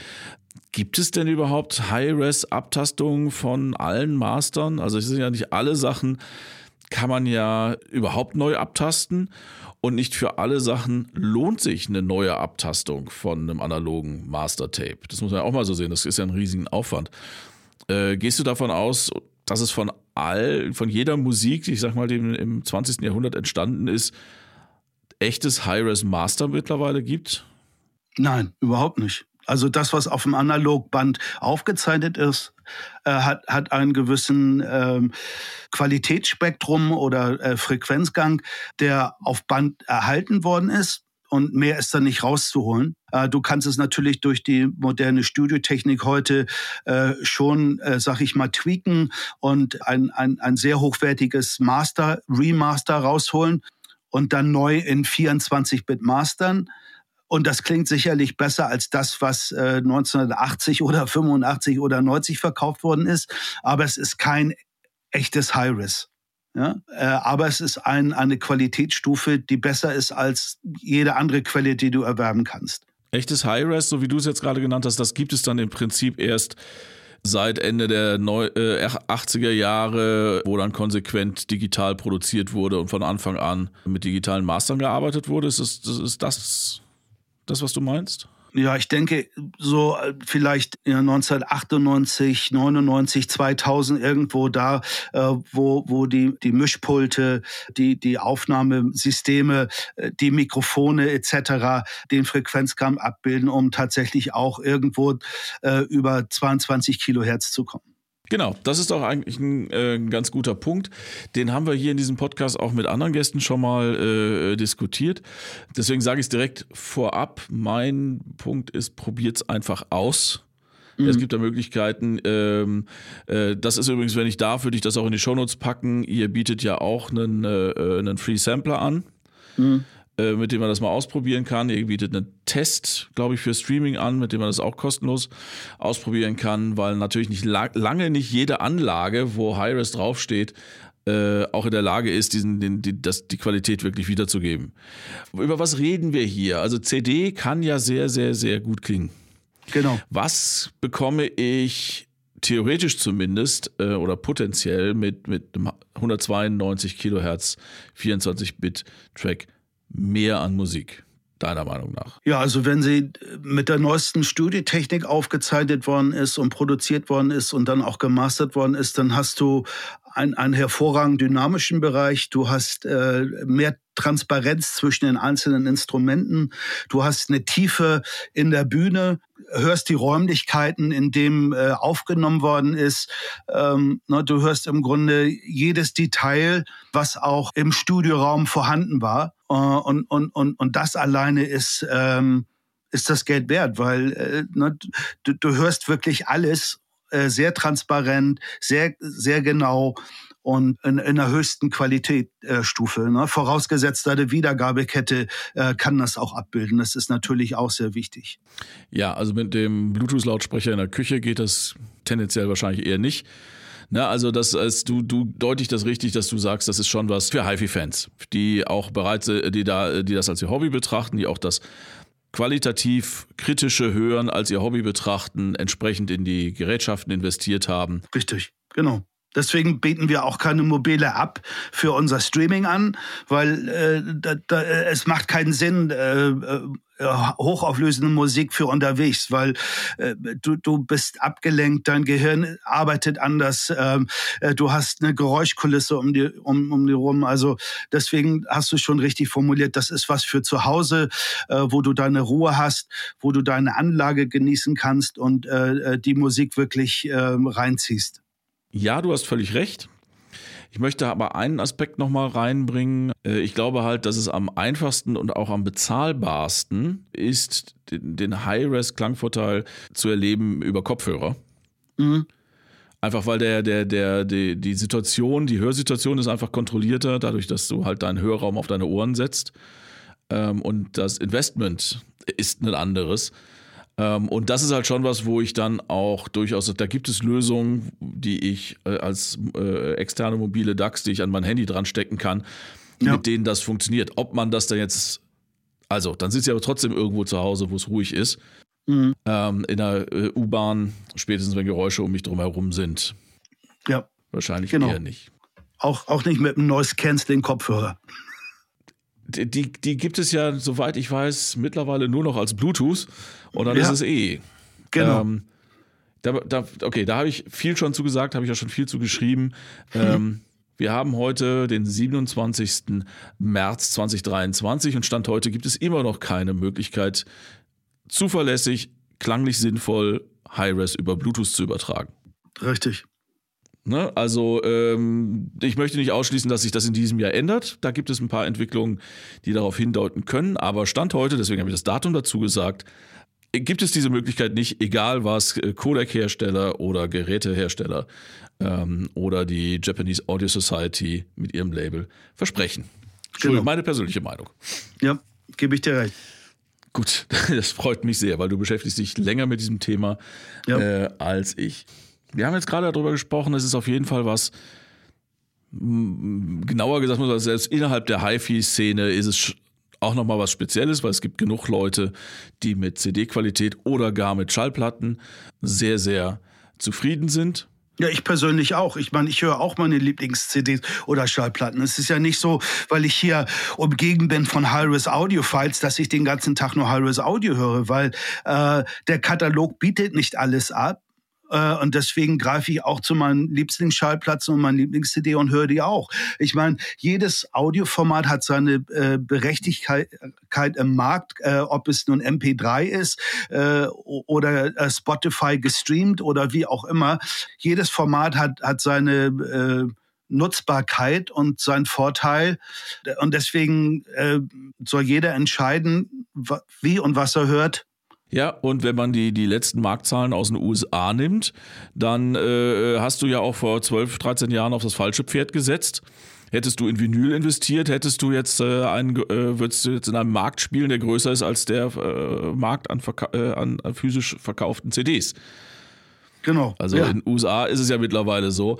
Gibt es denn überhaupt High-Res-Abtastungen von allen Mastern? Also es sind ja nicht alle Sachen, kann man ja überhaupt neu abtasten. Und nicht für alle Sachen lohnt sich eine neue Abtastung von einem analogen Master-Tape. Das muss man ja auch mal so sehen. Das ist ja ein riesigen Aufwand. Äh, gehst du davon aus, dass es von all, von jeder Musik, die ich sag mal, die im 20. Jahrhundert entstanden ist, echtes High-Res Master mittlerweile gibt? Nein, überhaupt nicht. Also das, was auf dem Analogband aufgezeichnet ist, äh, hat, hat einen gewissen ähm, Qualitätsspektrum oder äh, Frequenzgang, der auf Band erhalten worden ist. Und mehr ist da nicht rauszuholen. Äh, du kannst es natürlich durch die moderne Studiotechnik heute äh, schon, äh, sag ich mal, tweaken und ein, ein, ein sehr hochwertiges Master, Remaster rausholen und dann neu in 24-Bit mastern. Und das klingt sicherlich besser als das, was äh, 1980 oder 85 oder 90 verkauft worden ist. Aber es ist kein echtes High-Res. Ja? Äh, aber es ist ein, eine Qualitätsstufe, die besser ist als jede andere Quelle, die du erwerben kannst. Echtes High-Res, so wie du es jetzt gerade genannt hast, das gibt es dann im Prinzip erst seit Ende der Neu äh, 80er Jahre, wo dann konsequent digital produziert wurde und von Anfang an mit digitalen Mastern gearbeitet wurde. Ist das, ist das das, was du meinst? Ja, ich denke, so äh, vielleicht 1998, 99, 2000 irgendwo da, äh, wo, wo die, die Mischpulte, die, die Aufnahmesysteme, äh, die Mikrofone etc. den Frequenzkamm abbilden, um tatsächlich auch irgendwo über 22 Kilohertz zu kommen. Genau, das ist auch eigentlich ein, äh, ganz guter Punkt. Den haben wir hier in diesem Podcast auch mit anderen Gästen schon mal äh, diskutiert. Deswegen sage ich es direkt vorab. Mein Punkt ist, probiert es einfach aus. Mhm. Es gibt da Möglichkeiten. Ähm, äh, das ist übrigens, wenn ich darf, würde ich das auch in die Shownotes packen. Ihr bietet ja auch einen, äh, äh, einen Free Sampler an. Mhm. Äh, mit dem man das mal ausprobieren kann. Ihr bietet einen Test, glaube ich, für Streaming an, mit dem man das auch kostenlos ausprobieren kann, weil natürlich nicht lange nicht jede Anlage, wo Hi-Res draufsteht, äh, auch in der Lage ist, diesen, den, die, das, die Qualität wirklich wiederzugeben. Über was reden wir hier? Also CD kann ja sehr, sehr, sehr gut klingen. Genau. Was bekomme ich theoretisch zumindest äh, oder potenziell mit, mit einem 192 Kilohertz 24-Bit-Track mehr an Musik deiner Meinung nach? Ja, also wenn sie mit der neuesten Studiotechnik aufgezeichnet worden ist und produziert worden ist und dann auch gemastert worden ist, dann hast du einen, einen hervorragend dynamischen Bereich, du hast äh, mehr Transparenz zwischen den einzelnen Instrumenten, du hast eine Tiefe in der Bühne, hörst die Räumlichkeiten, in dem äh, aufgenommen worden ist. Ähm, ne, du hörst im Grunde jedes Detail, was auch im Studioraum vorhanden war. Äh, und, und, und, und das alleine ist, ähm, ist das Geld wert, weil äh, ne, du, du hörst wirklich alles äh, sehr transparent, sehr, sehr genau und in, in der höchsten Qualitätsstufe. Äh, ne? Vorausgesetzt, deine Wiedergabekette äh, kann das auch abbilden. Das ist natürlich auch sehr wichtig. Ja, also mit dem Bluetooth-Lautsprecher in der Küche geht das tendenziell wahrscheinlich eher nicht. Na, also das ist, du, du deutlich das richtig, dass du sagst, das ist schon was für HiFi-Fans, die auch bereits, die da, die das als ihr Hobby betrachten, die auch das qualitativ kritische Hören als ihr Hobby betrachten, entsprechend in die Gerätschaften investiert haben. Richtig, genau. Deswegen bieten wir auch keine mobile App für unser Streaming an, weil äh, da, da, es macht keinen Sinn, äh, äh, hochauflösende Musik für unterwegs, weil äh, du, du bist abgelenkt, dein Gehirn arbeitet anders, ähm, äh, du hast eine Geräuschkulisse um die, um, um die rum. Also deswegen hast du schon richtig formuliert, das ist was für zu Hause, äh, wo du deine Ruhe hast, wo du deine Anlage genießen kannst und äh, äh die Musik wirklich äh, reinziehst. Ja, du hast völlig recht. Ich möchte aber einen Aspekt nochmal reinbringen. Äh, ich glaube halt, dass es am einfachsten und auch am bezahlbarsten ist, den High-Res-Klangvorteil zu erleben über Kopfhörer. Mhm. Einfach weil der, der, der, die, die Situation, die Hörsituation ist einfach kontrollierter, dadurch, dass du halt deinen Hörraum auf deine Ohren setzt. Ähm, und das Investment ist ein anderes. Ähm, und das ist halt schon was, wo ich dann auch durchaus, da gibt es Lösungen, die ich äh, als äh, externe mobile DAX, die ich an mein Handy dran stecken kann, ja. mit denen das funktioniert. Ob man das da jetzt, also dann sitze ich aber trotzdem irgendwo zu Hause, wo es ruhig ist. Mhm. Ähm, in der äh, U-Bahn, spätestens wenn Geräusche um mich drum herum sind. Ja. Wahrscheinlich genau. eher nicht. Auch, auch nicht mit einem Noise Canceling Kopfhörer die, die gibt es ja, soweit ich weiß, mittlerweile nur noch als Bluetooth und dann ja. ist es eh. Genau. Ähm, da, da, okay, da habe ich viel schon zugesagt, habe ich ja schon viel zu geschrieben. Hm. Ähm, wir haben heute den 27. März 2023 und Stand heute gibt es immer noch keine Möglichkeit, zuverlässig, klanglich sinnvoll Hi-Res über Bluetooth zu übertragen. Richtig. Ne? Also ähm, ich möchte nicht ausschließen, dass sich das in diesem Jahr ändert. Da gibt es ein paar Entwicklungen, die darauf hindeuten können. Aber Stand heute, deswegen habe ich das Datum dazu gesagt, gibt es diese Möglichkeit nicht, egal was äh, Codec-Hersteller oder Gerätehersteller ähm, oder die Japanese Audio Society mit ihrem Label versprechen. Genau. Meine persönliche Meinung. Ja, gebe ich dir recht. Gut, das freut mich sehr, weil du beschäftigst dich länger mit diesem Thema ja. äh, als ich. Wir haben jetzt gerade darüber gesprochen, es ist auf jeden Fall was, genauer gesagt, selbst innerhalb der HiFi-Szene ist es auch nochmal was Spezielles, weil es gibt genug Leute, die mit CD-Qualität oder gar mit Schallplatten sehr, sehr zufrieden sind. Ja, ich persönlich auch. Ich meine, ich höre auch meine Lieblings-CDs oder Schallplatten. Es ist ja nicht so, weil ich hier umgeben bin von High-Res Audio-Files, dass ich den ganzen Tag nur High-Res Audio höre, weil äh, der Katalog bietet nicht alles ab. Äh, und deswegen greife ich auch zu meinen Lieblingsschallplatten und meinen Lieblings-CD und höre die auch. Ich meine, jedes Audioformat hat seine äh, Berechtigkeit im Markt, äh, ob es nun MP3 ist äh, oder äh, Spotify gestreamt oder wie auch immer. Jedes Format hat, hat seine äh, Nutzbarkeit und sein Vorteil. Und deswegen soll jeder entscheiden, wie und was er hört ja, und wenn man die, die letzten Marktzahlen aus den USA nimmt, dann äh, hast du ja auch vor 12, 13 Jahren auf das falsche Pferd gesetzt. Hättest du in Vinyl investiert, hättest du jetzt äh, einen, äh, würdest du jetzt in einem Markt spielen, der größer ist als der äh, Markt an, äh, an, an physisch verkauften CDs. Genau. Also ja. in den USA ist es ja mittlerweile so.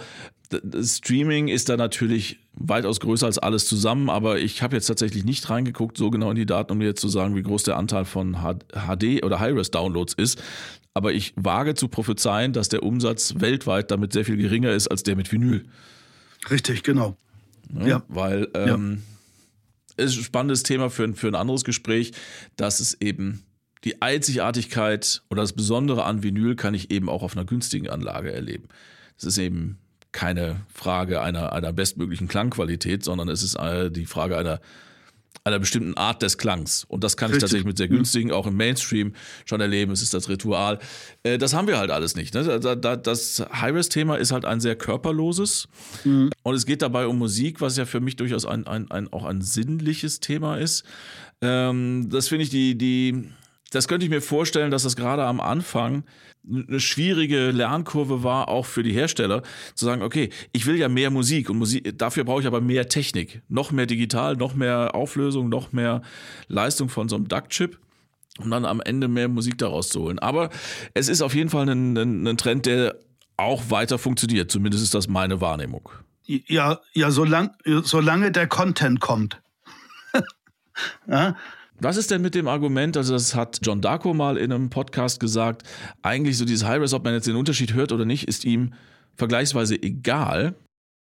Das Streaming ist da natürlich weitaus größer als alles zusammen, aber ich habe jetzt tatsächlich nicht reingeguckt, so genau in die Daten, um dir jetzt zu sagen, wie groß der Anteil von HD oder High-Res-Downloads ist. Aber ich wage zu prophezeien, dass der Umsatz weltweit damit sehr viel geringer ist als der mit Vinyl. Richtig, genau. Ja, ja. Weil ähm, ja. ist ein spannendes Thema für, für ein anderes Gespräch, dass es eben die Einzigartigkeit oder das Besondere an Vinyl kann ich eben auch auf einer günstigen Anlage erleben. Es ist eben keine Frage einer, einer bestmöglichen Klangqualität, sondern es ist äh, die Frage einer, einer bestimmten Art des Klangs. Und das kann Richtig. ich tatsächlich mit sehr mhm. günstigen, auch im Mainstream schon erleben. Es ist das Ritual. Äh, das haben wir halt alles nicht. Ne? Das High-Res-Thema ist halt ein sehr körperloses. Mhm. Und es geht dabei um Musik, was ja für mich durchaus ein, ein, ein auch ein sinnliches Thema ist. Ähm, das finde ich die, die, das könnte ich mir vorstellen, dass das gerade am Anfang eine schwierige Lernkurve war, auch für die Hersteller, zu sagen, okay, ich will ja mehr Musik und Musik, dafür brauche ich aber mehr Technik. Noch mehr digital, noch mehr Auflösung, noch mehr Leistung von so einem DUC-Chip um dann am Ende mehr Musik daraus zu holen. Aber es ist auf jeden Fall ein, ein, ein Trend, der auch weiter funktioniert. Zumindest ist das meine Wahrnehmung. Ja, ja, solang, solange der Content kommt. ja, was ist denn mit dem Argument, also das hat John Darko mal in einem Podcast gesagt, eigentlich so dieses High-Res, ob man jetzt den Unterschied hört oder nicht, ist ihm vergleichsweise egal.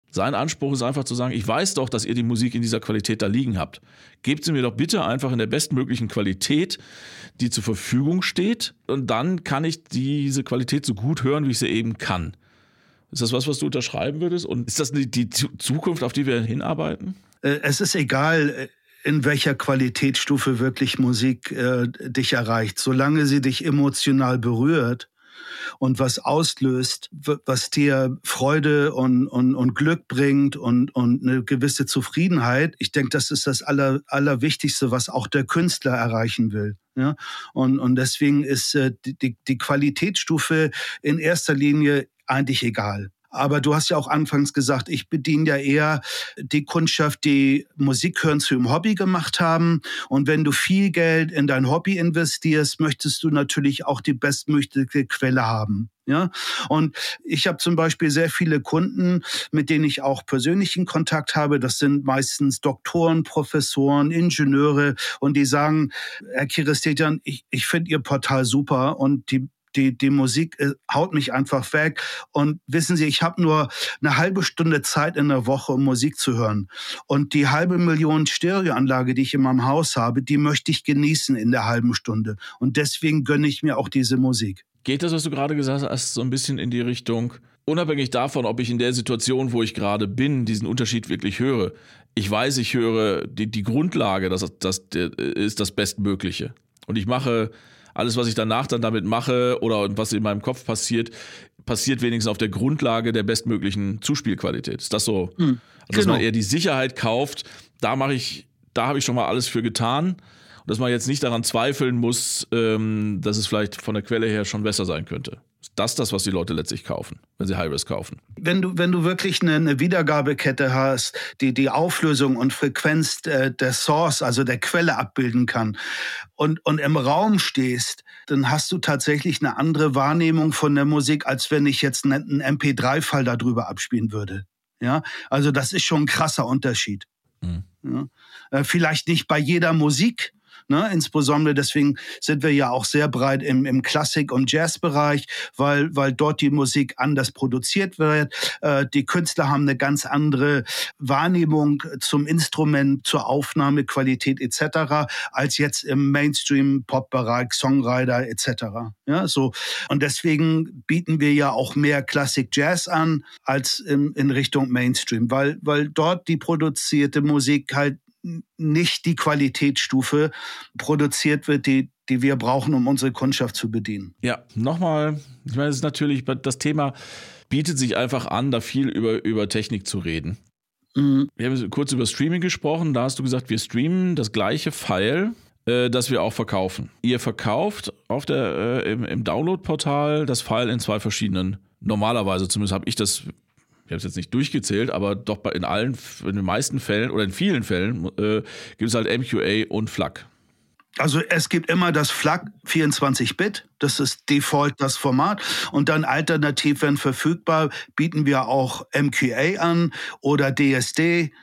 Sein Anspruch ist einfach zu sagen, ich weiß doch, dass ihr die Musik in dieser Qualität da liegen habt. Gebt sie mir doch bitte einfach in der bestmöglichen Qualität, die zur Verfügung steht. Und dann kann ich diese Qualität so gut hören, wie ich sie eben kann. Ist das was, was du unterschreiben würdest? Und ist das die Zukunft, auf die wir hinarbeiten? Äh, es ist egal, in welcher Qualitätsstufe wirklich Musik äh, dich erreicht. Solange sie dich emotional berührt und was auslöst, was dir Freude und, und, und Glück bringt und, und eine gewisse Zufriedenheit. Ich denke, das ist das Aller, Allerwichtigste, was auch der Künstler erreichen will. Ja? Und, und deswegen ist äh, die, die Qualitätsstufe in erster Linie eigentlich egal. Aber du hast ja auch anfangs gesagt, ich bediene ja eher die Kundschaft, die Musik hören zu ihrem Hobby gemacht haben. Und wenn du viel Geld in dein Hobby investierst, möchtest du natürlich auch die bestmögliche Quelle haben. Ja, und ich habe zum Beispiel sehr viele Kunden, mit denen ich auch persönlichen Kontakt habe. Das sind meistens Doktoren, Professoren, Ingenieure und die sagen, Herr Kiristetian, ich, ich finde Ihr Portal super und die die, die Musik äh, haut mich einfach weg. Und wissen Sie, ich habe nur eine halbe Stunde Zeit in der Woche, um Musik zu hören. Und die halbe Million Stereoanlage, die ich in meinem Haus habe, die möchte ich genießen in der halben Stunde. Und deswegen gönne ich mir auch diese Musik. Geht das, was du gerade gesagt hast, so ein bisschen in die Richtung, unabhängig davon, ob ich in der Situation, wo ich gerade bin, diesen Unterschied wirklich höre. Ich weiß, ich höre die, die Grundlage, das, das, das ist das Bestmögliche. Und ich mache alles, was ich danach dann damit mache oder was in meinem Kopf passiert, passiert wenigstens auf der Grundlage der bestmöglichen Zuspielqualität. Ist das so? Mhm. Also, dass man genau. eher die Sicherheit kauft, da mache ich, da habe ich schon mal alles für getan. Und dass man jetzt nicht daran zweifeln muss, ähm, dass es vielleicht von der Quelle her schon besser sein könnte. Ist das das, was die Leute letztlich kaufen, wenn sie High-Risk kaufen? Wenn du, wenn du wirklich eine, eine Wiedergabekette hast, die die Auflösung und Frequenz der, der Source, also der Quelle abbilden kann und, und im Raum stehst, dann hast du tatsächlich eine andere Wahrnehmung von der Musik, als wenn ich jetzt einen, einen MP3-Fall darüber abspielen würde. Ja, also das ist schon ein krasser Unterschied. Mhm. Ja? Äh, vielleicht nicht bei jeder Musik, Ne? Insbesondere deswegen sind wir ja auch sehr breit im, im Klassik- und Jazzbereich, weil, weil dort die Musik anders produziert wird. Äh, die Künstler haben eine ganz andere Wahrnehmung zum Instrument, zur Aufnahmequalität etc., als jetzt im Mainstream-Pop-Bereich, Songwriter etc. Ja, so. Und deswegen bieten wir ja auch mehr Klassik-Jazz an als in, in Richtung Mainstream, weil, weil dort die produzierte Musik halt nicht die Qualitätsstufe produziert wird, die, die wir brauchen, um unsere Kundschaft zu bedienen. Ja, nochmal, ich meine, es ist natürlich, das Thema bietet sich einfach an, da viel über, über Technik zu reden. Mhm. Wir haben kurz über Streaming gesprochen, da hast du gesagt, wir streamen das gleiche File, äh, das wir auch verkaufen. Ihr verkauft auf der, äh, im, im Download-Portal das File in zwei verschiedenen normalerweise, zumindest habe ich das ich habe es jetzt nicht durchgezählt, aber doch in allen, in den meisten Fällen oder in vielen Fällen äh, gibt es halt MQA und FLAC. Also es gibt immer das FLAC 24-Bit, das ist Default das Format. Und dann alternativ, wenn verfügbar, bieten wir auch MQA an oder DSD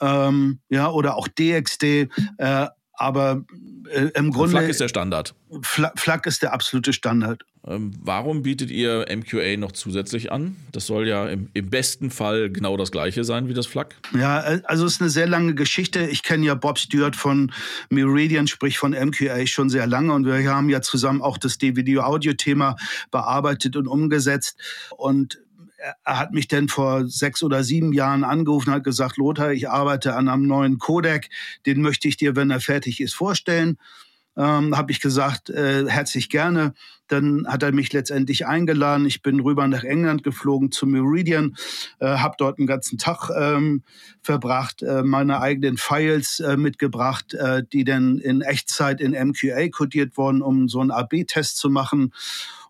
ähm, ja, oder auch DXD. Äh, aber äh, im Grunde. FLAC ist der Standard. FLAC ist der absolute Standard. Ähm, warum bietet ihr MQA noch zusätzlich an? Das soll ja im, im, besten Fall genau das gleiche sein wie das FLAC. Ja, äh, also es ist eine sehr lange Geschichte. Ich kenne ja Bob Stewart von Meridian, sprich von MQA, schon sehr lange und wir haben ja zusammen auch das D-Video-Audio-Thema bearbeitet und umgesetzt. Und er hat mich dann vor sechs oder sieben Jahren angerufen und hat gesagt, Lothar, ich arbeite an einem neuen Codec, den möchte ich dir, wenn er fertig ist, vorstellen. Ähm, habe ich gesagt, äh, herzlich gerne. Dann hat er mich letztendlich eingeladen. Ich bin rüber nach England geflogen zu Meridian, äh, habe dort einen ganzen Tag ähm, verbracht, äh, meine eigenen Files äh, mitgebracht, äh, die dann in Echtzeit in MQA codiert wurden, um so einen AB-Test zu machen.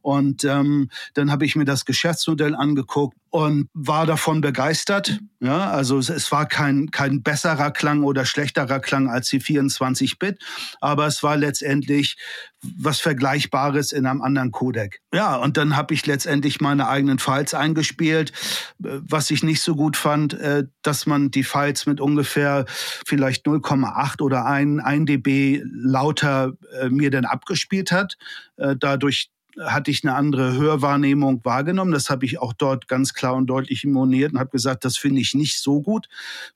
Und ähm, dann habe ich mir das Geschäftsmodell angeguckt und war davon begeistert. Ja, also es, es, war kein, kein besserer Klang oder schlechterer Klang als die 24-Bit, aber es war letztendlich was Vergleichbares in einem anderen Codec. Ja, und dann habe ich letztendlich meine eigenen Files eingespielt. Was ich nicht so gut fand, äh, dass man die Files mit ungefähr vielleicht 0,8 oder 1, 1 dB lauter äh, mir dann abgespielt hat. Äh, dadurch hatte ich eine andere Hörwahrnehmung wahrgenommen. Das habe ich auch dort ganz klar und deutlich moniert und habe gesagt, das finde ich nicht so gut,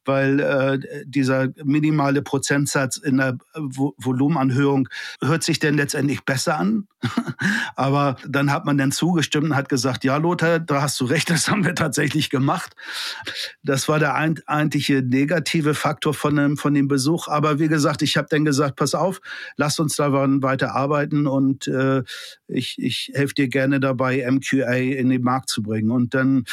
weil äh, dieser minimale Prozentsatz in der Vo Volumenanhörung hört sich denn letztendlich besser an. Aber dann hat man dann zugestimmt und hat gesagt, ja Lothar, da hast du recht, das haben wir tatsächlich gemacht. Das war der ein, eigentliche negative Faktor von dem, von dem Besuch. Aber wie gesagt, ich habe dann gesagt, pass auf, lass uns da weiter arbeiten und äh, ich, ich helfe dir gerne dabei, MQA in den Markt zu bringen. Und dann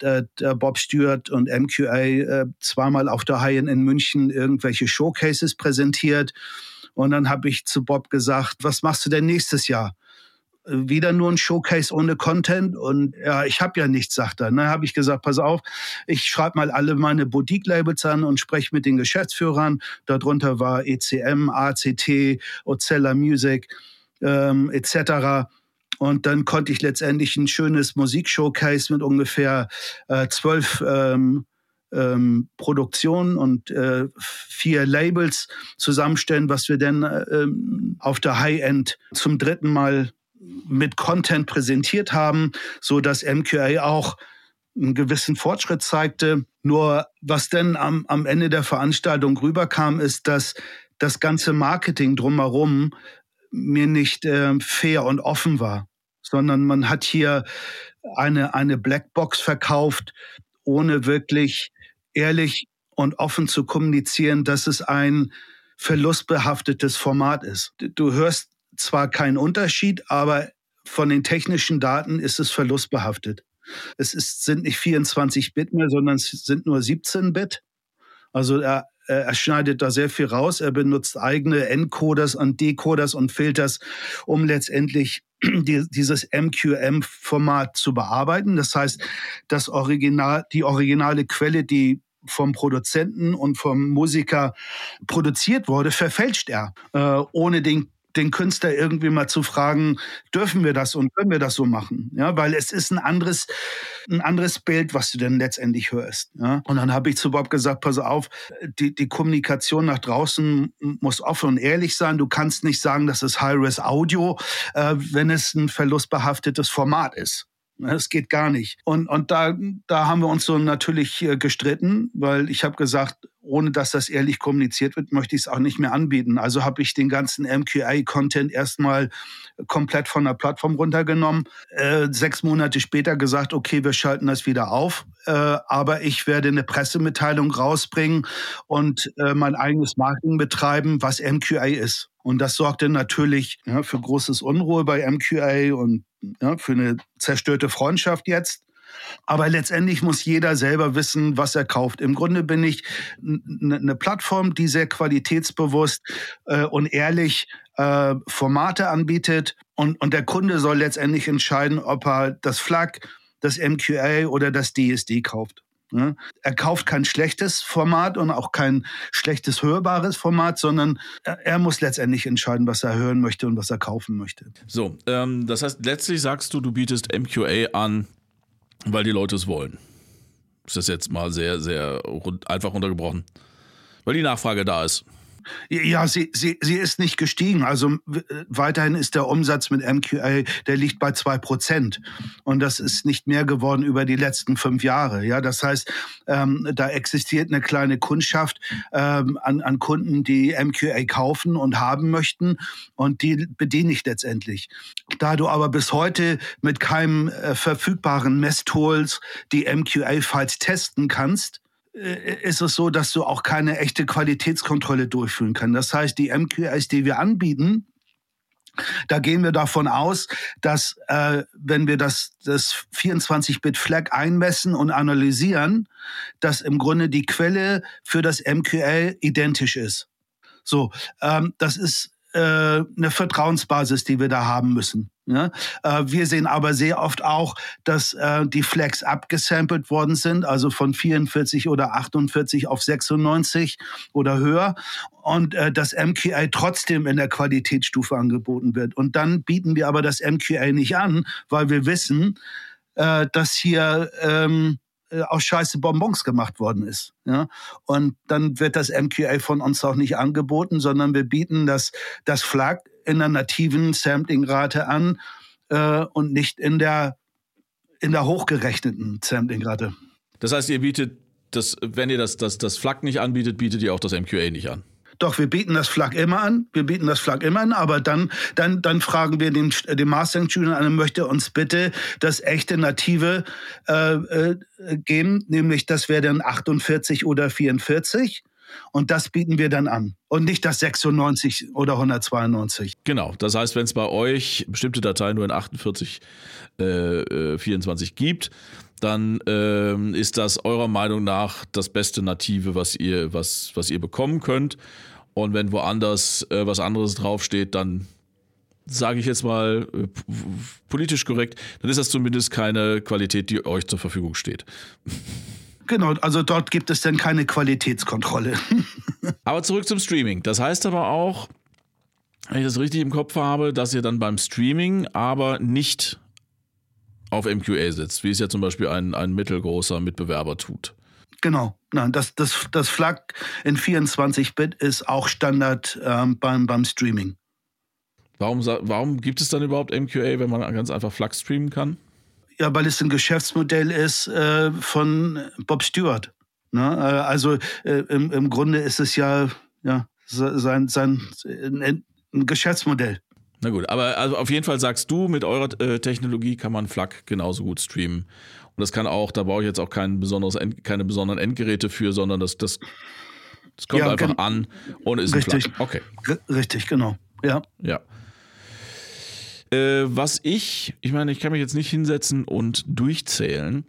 äh, Bob Stewart und MQA äh, zweimal auf der High in München irgendwelche Showcases präsentiert. Und dann habe ich zu Bob gesagt, was machst du denn nächstes Jahr? wieder nur ein Showcase ohne Content und ja, ich habe ja nichts, sagt er. Dann habe ich gesagt, pass auf, ich schreibe mal alle meine Boutique-Labels an und spreche mit den Geschäftsführern. Darunter war ECM, ACT, Ocella Music ähm, etc. Und dann konnte ich letztendlich ein schönes Musikshowcase mit ungefähr äh, zwölf ähm, ähm, Produktionen und äh, vier Labels zusammenstellen, was wir dann äh, auf der High-End zum dritten Mal mit Content präsentiert haben, so dass MQA auch einen gewissen Fortschritt zeigte. Nur was denn am, am Ende der Veranstaltung rüberkam, ist, dass das ganze Marketing drumherum mir nicht äh, fair und offen war, sondern man hat hier eine, eine Blackbox verkauft, ohne wirklich ehrlich und offen zu kommunizieren, dass es ein verlustbehaftetes Format ist. Du hörst zwar keinen Unterschied, aber von den technischen Daten ist es verlustbehaftet. Es ist, sind nicht 24 Bit mehr, sondern es sind nur 17 Bit. Also er, er schneidet da sehr viel raus. Er benutzt eigene Encoders und Decoders und Filters, um letztendlich die, dieses MQM-Format zu bearbeiten. Das heißt, das Original, die originale Quelle, die vom Produzenten und vom Musiker produziert wurde, verfälscht er, äh, ohne den den Künstler irgendwie mal zu fragen, dürfen wir das und können wir das so machen? Ja, weil es ist ein anderes, ein anderes Bild, was du denn letztendlich hörst. Ja? Und dann habe ich zu Bob gesagt, pass auf, die, die Kommunikation nach draußen muss offen und ehrlich sein. Du kannst nicht sagen, das ist High-Res Audio, äh, wenn es ein verlustbehaftetes Format ist. Es geht gar nicht. Und, und da, da haben wir uns so natürlich äh, gestritten, weil ich habe gesagt, ohne dass das ehrlich kommuniziert wird, möchte ich es auch nicht mehr anbieten. Also habe ich den ganzen MQA-Content erstmal komplett von der Plattform runtergenommen. Äh, sechs Monate später gesagt, okay, wir schalten das wieder auf, äh, aber ich werde eine Pressemitteilung rausbringen und äh, mein eigenes Marketing betreiben, was MQA ist. Und das sorgte natürlich ja, für großes Unruhe bei MQA und ja, für eine zerstörte Freundschaft jetzt. Aber letztendlich muss jeder selber wissen, was er kauft. Im Grunde bin ich eine Plattform, die sehr qualitätsbewusst äh, und ehrlich äh, Formate anbietet. Und, und der Kunde soll letztendlich entscheiden, ob er das FLAG, das MQA oder das DSD kauft. Ne? Er kauft kein schlechtes Format und auch kein schlechtes hörbares Format, sondern er, er muss letztendlich entscheiden, was er hören möchte und was er kaufen möchte. So, ähm, das heißt, letztlich sagst du, du bietest MQA an, weil die Leute es wollen. Ist das jetzt mal sehr, sehr einfach runtergebrochen? Weil die Nachfrage da ist. Ja, sie, sie, sie ist nicht gestiegen. Also weiterhin ist der Umsatz mit MQA, der liegt bei zwei Prozent. Und das ist nicht mehr geworden über die letzten fünf Jahre. Ja, das heißt, ähm, da existiert eine kleine Kundschaft ähm, an, an Kunden, die MQA kaufen und haben möchten. Und die bediene ich letztendlich. Da du aber bis heute mit keinem äh, verfügbaren Messtools die MQA-Files testen kannst, ist es so, dass du auch keine echte Qualitätskontrolle durchführen kannst. Das heißt, die MQIs, die wir anbieten, da gehen wir davon aus, dass äh, wenn wir das, das 24-Bit-Flag einmessen und analysieren, dass im Grunde die Quelle für das MQL identisch ist. So, ähm, das ist äh, eine Vertrauensbasis, die wir da haben müssen. Ja? Äh, wir sehen aber sehr oft auch, dass äh, die Flags abgesampelt worden sind, also von 44 oder 48 auf 96 oder höher und äh, das MQA trotzdem in der Qualitätsstufe angeboten wird. Und dann bieten wir aber das MQA nicht an, weil wir wissen, äh, dass hier ähm, äh, aus scheiße Bonbons gemacht worden ist. Ja? Und dann wird das MQA von uns auch nicht angeboten, sondern wir bieten das, das Flag in der nativen Samplingrate an äh, und nicht in der, in der hochgerechneten Samplingrate. Das heißt, ihr bietet das, wenn ihr das, das, das FLAG nicht anbietet, bietet ihr auch das MQA nicht an. Doch, wir bieten das Flag immer an. Wir bieten das Flag immer an, aber dann, dann, dann fragen wir den, den Mastering-Student an, möchte uns bitte das echte Native äh, äh, geben, nämlich das wäre dann 48 oder 44. Und das bieten wir dann an. Und nicht das 96 oder 192. Genau. Das heißt, wenn es bei euch bestimmte Dateien nur in 48, äh, 24 äh, gibt, dann äh, ist das eurer Meinung nach das beste Native, was ihr, was, was ihr bekommen könnt. Und wenn woanders äh, was anderes draufsteht, dann sage ich jetzt mal äh, politisch korrekt, dann ist das zumindest keine Qualität, die euch zur Verfügung steht. Genau, also dort gibt es dann keine Qualitätskontrolle. aber zurück zum Streaming. Das heißt aber auch, wenn ich das richtig im Kopf habe, dass ihr dann beim Streaming aber nicht auf MQA sitzt, wie es ja zum Beispiel ein, ein mittelgroßer Mitbewerber tut. Genau, nein, das, das, das FLAG in 24-Bit ist auch Standard ähm, beim, beim Streaming. Warum, warum gibt es dann überhaupt MQA, wenn man ganz einfach FLAG streamen kann? Ja, weil es ein Geschäftsmodell ist äh, von Bob Stewart. Ne? Äh, also äh, im, im Grunde ist es ja, ja sein, sein ein, ein Geschäftsmodell. Na gut, aber also auf jeden Fall sagst du, mit eurer äh, Technologie kann man FLAC genauso gut streamen. Und das kann auch, da brauche ich jetzt auch kein besonderes, keine besonderen Endgeräte für, sondern das, das, das kommt ja, einfach an und ist richtig, ein. Okay. R richtig, genau. Ja. Ja. Äh, was ich, ich meine, ich kann mich jetzt nicht hinsetzen und durchzählen.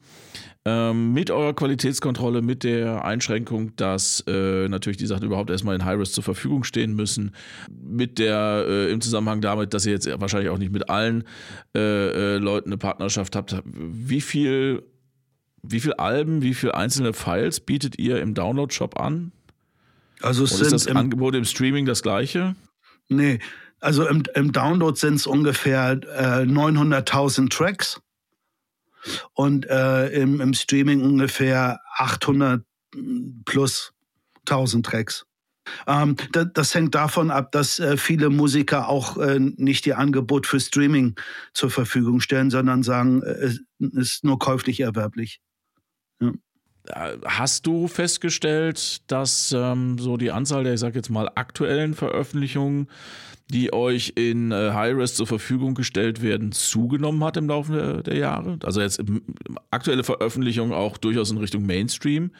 Ähm, mit eurer Qualitätskontrolle, mit der Einschränkung, dass äh, natürlich die Sachen überhaupt erstmal in High-Risk zur Verfügung stehen müssen, mit der äh, im Zusammenhang damit, dass ihr jetzt wahrscheinlich auch nicht mit allen äh, äh Leuten eine Partnerschaft habt, wie viel, wie viel Alben, wie viele einzelne Files bietet ihr im Download-Shop an? Also ist das im, Angebot im Streaming das gleiche? Nee, also im, im Download sind es ungefähr äh, 900.000 Tracks und äh, im, im Streaming ungefähr 800 plus 1000 Tracks. Ähm, das, das, hängt davon ab, dass äh, viele Musiker auch äh, nicht ihr Angebot für Streaming zur Verfügung stellen, sondern sagen, äh, es ist nur käuflich erwerblich. Hast du festgestellt, dass ähm, so die Anzahl der, ich sag jetzt mal, aktuellen Veröffentlichungen die euch in äh, High-Res zur Verfügung gestellt werden, zugenommen hat im Laufe der, der Jahre? Also jetzt aktuelle Veröffentlichung auch durchaus in Richtung Mainstream?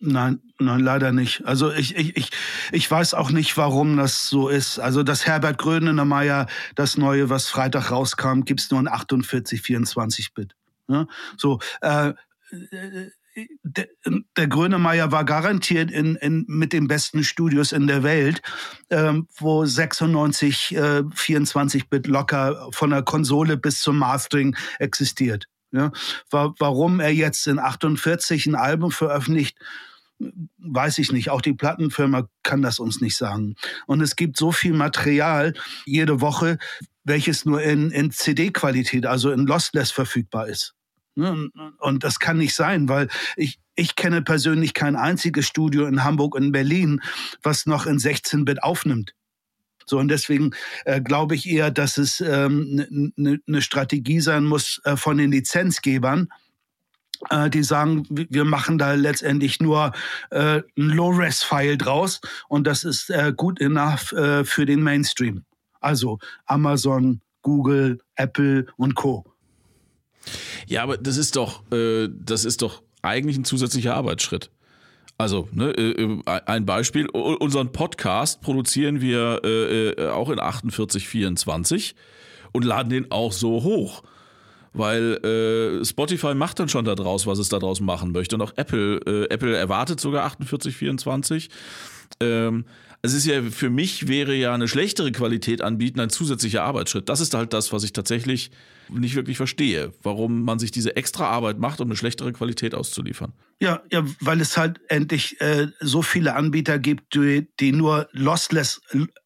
Nein, nein, leider nicht. Also ich, ich, ich, ich weiß auch nicht, warum das so ist. Also das Herbert Grönemeyer, das neue, was Freitag rauskam, gibt es nur in 48, 24 Bit. Ja? So, äh, der, der Grönemeyer war garantiert in, in, mit den besten Studios in der Welt, ähm, wo 96, äh, 24-Bit locker von der Konsole bis zum Mastering existiert. Ja? Warum er jetzt in 48 ein Album veröffentlicht, weiß ich nicht. Auch die Plattenfirma kann das uns nicht sagen. Und es gibt so viel Material jede Woche, welches nur in, in CD-Qualität, also in Lossless verfügbar ist. Ne? Und das kann nicht sein, weil ich, ich kenne persönlich kein einziges Studio in Hamburg und Berlin, was noch in 16-Bit aufnimmt. So, und deswegen äh, glaube ich eher, dass es eine ähm, ne, ne Strategie sein muss äh, von den Lizenzgebern, äh, die sagen, wir machen da letztendlich nur äh, ein Low-Res-File draus und das ist äh, gut enough äh, für den Mainstream. Also Amazon, Google, Apple und Co. Ja, aber das ist doch, äh, das ist doch eigentlich ein zusätzlicher Arbeitsschritt. Also, ne, äh, äh ein Beispiel, unseren Podcast produzieren wir äh, auch in 4824 und laden den auch so hoch. Weil Spotify macht dann schon daraus, was es daraus machen möchte. Und auch Apple, Apple erwartet sogar 4824. Ähm, es ist ja für mich wäre ja eine schlechtere Qualität anbieten ein zusätzlicher Arbeitsschritt. Das ist halt das, was ich tatsächlich nicht wirklich verstehe, warum man sich diese extra Arbeit macht, um eine schlechtere Qualität auszuliefern. Ja, ja, weil es halt endlich äh, so viele Anbieter gibt, die, die nur lossless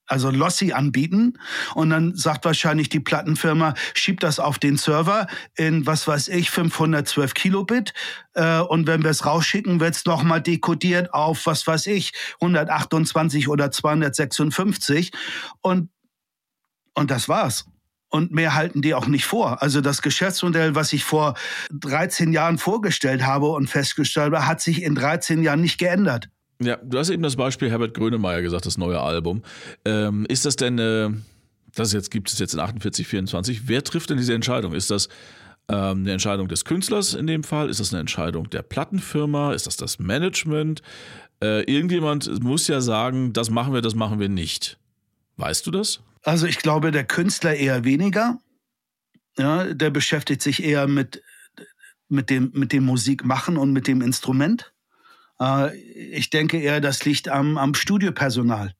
also Lossy anbieten. Und dann sagt wahrscheinlich die Plattenfirma, schiebt das auf den Server in, was weiß ich, 512 Kilobit. Äh, und wenn wir es rausschicken, wird es nochmal dekodiert auf, was weiß ich, 128 oder 256. Und, und das war's. Und mehr halten die auch nicht vor. Also das Geschäftsmodell, was ich vor 13 Jahren vorgestellt habe und festgestellt habe, hat sich in 13 Jahren nicht geändert. Ja, du hast eben das Beispiel Herbert Grönemeyer gesagt, das neue Album. Ähm, ist das denn, äh, das jetzt gibt es jetzt in 48, 24, wer trifft denn diese Entscheidung? Ist das ähm, eine Entscheidung des Künstlers in dem Fall? Ist das eine Entscheidung der Plattenfirma? Ist das das Management? Äh, irgendjemand muss ja sagen, das machen wir, das machen wir nicht. Weißt du das? Also ich glaube, der Künstler eher weniger. Ja, der beschäftigt sich eher mit, mit, dem, mit dem Musikmachen und mit dem Instrument. Äh, ich denke eher, das liegt am, am Studiopersonal.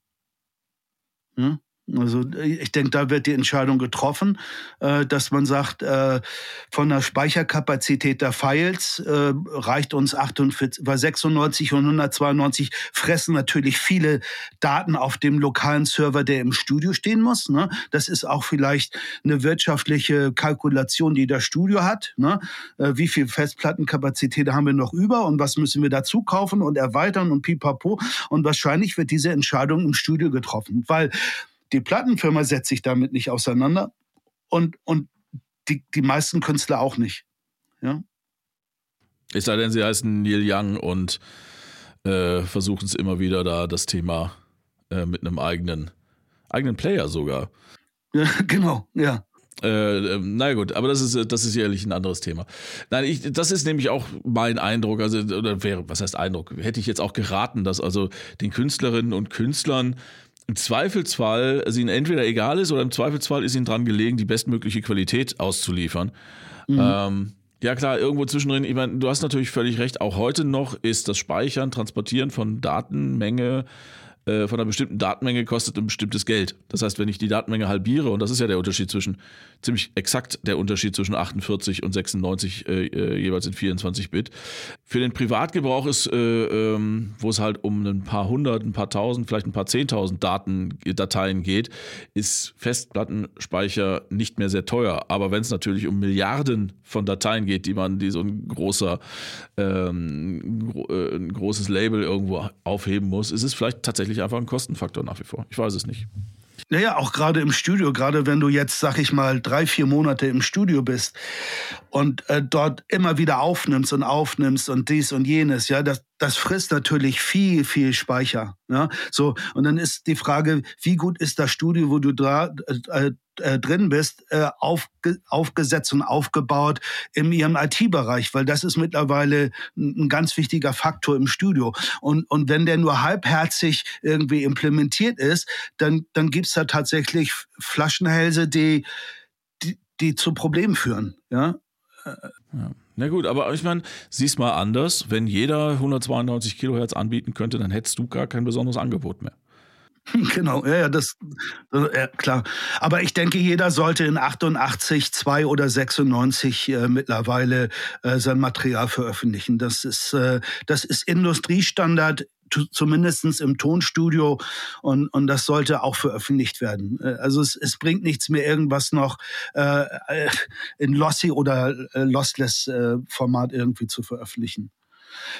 Hm? Also ich denke, da wird die Entscheidung getroffen, äh, dass man sagt, äh, von der Speicherkapazität der Files äh, reicht uns 48, weil 96 und 192 fressen natürlich viele Daten auf dem lokalen Server, der im Studio stehen muss. Ne? Das ist auch vielleicht eine wirtschaftliche Kalkulation, die das Studio hat. Ne? Wie viel Festplattenkapazität haben wir noch über und was müssen wir dazu kaufen und erweitern und pipapo. Und wahrscheinlich wird diese Entscheidung im Studio getroffen, weil die Plattenfirma setzt sich damit nicht auseinander und, und die, die meisten Künstler auch nicht. Ja? Es sei denn, sie heißen Neil Young und äh, versuchen es immer wieder da, das Thema äh, mit einem eigenen, eigenen Player sogar. Ja, genau, ja. Äh, ähm, na gut, aber das ist, das ist sicherlich ein anderes Thema. Nein, ich, das ist nämlich auch mein Eindruck, also, oder wäre, was heißt Eindruck? Hätte ich jetzt auch geraten, dass also den Künstlerinnen und Künstlern im Zweifelsfall es ihnen entweder egal ist oder im Zweifelsfall ist ihnen dran gelegen, die bestmögliche Qualität auszuliefern. Mhm. Ähm, ja klar, irgendwo zwischendrin, ich meine, du hast natürlich völlig recht, auch heute noch ist das Speichern, Transportieren von Datenmenge äh, von einer bestimmten Datenmenge kostet ein bestimmtes Geld. Das heißt, wenn ich die Datenmenge halbiere, und das ist ja der Unterschied zwischen, ziemlich exakt der Unterschied zwischen 48 und 96 äh, äh, jeweils in 24 Bit. Für den Privatgebrauch ist, äh, ähm, wo es halt um ein paar hundert, ein paar tausend, vielleicht ein paar zehntausend Daten, Dateien geht, ist Festplattenspeicher nicht mehr sehr teuer. Aber wenn es natürlich um Milliarden von Dateien geht, die man, die so ein großer, ähm, gro äh, ein großes Label irgendwo aufheben muss, ist es vielleicht tatsächlich sicherlich einfach ein Kostenfaktor nach wie vor. Ich weiß es nicht. Naja, auch gerade im Studio, gerade wenn du jetzt, sag ich mal, drei, vier Monate im Studio bist und äh, dort immer wieder aufnimmst und aufnimmst und dies und jenes, ja, das, das frisst natürlich viel, viel Speicher. Ja? So, und dann ist die Frage, wie gut ist das Studio, wo du da äh, äh, drin bist, äh, aufge aufgesetzt und aufgebaut im ihrem IT-Bereich, weil das ist mittlerweile ein ganz wichtiger Faktor im Studio. Und, und wenn der nur halbherzig irgendwie implementiert ist, dann, dann gibt's da tatsächlich Flaschenhälse, die, die, die zu Problemen führen. Ja. ja. Na gut, aber ich meine, sieh's mal anders. Wenn jeder 192 Kilohertz anbieten könnte, dann hättest du gar kein besonderes Angebot mehr. Genau, ja, ja, das, ja, klar. Aber ich denke, jeder sollte in 88, 2 oder 96 äh, mittlerweile äh, sein Material veröffentlichen. Das ist, äh, das ist Industriestandard, zumindest im Tonstudio und, und das sollte auch veröffentlicht werden. Äh, also es, es bringt nichts mehr, irgendwas noch äh, äh in Lossy oder äh, Lossless äh, Format irgendwie zu veröffentlichen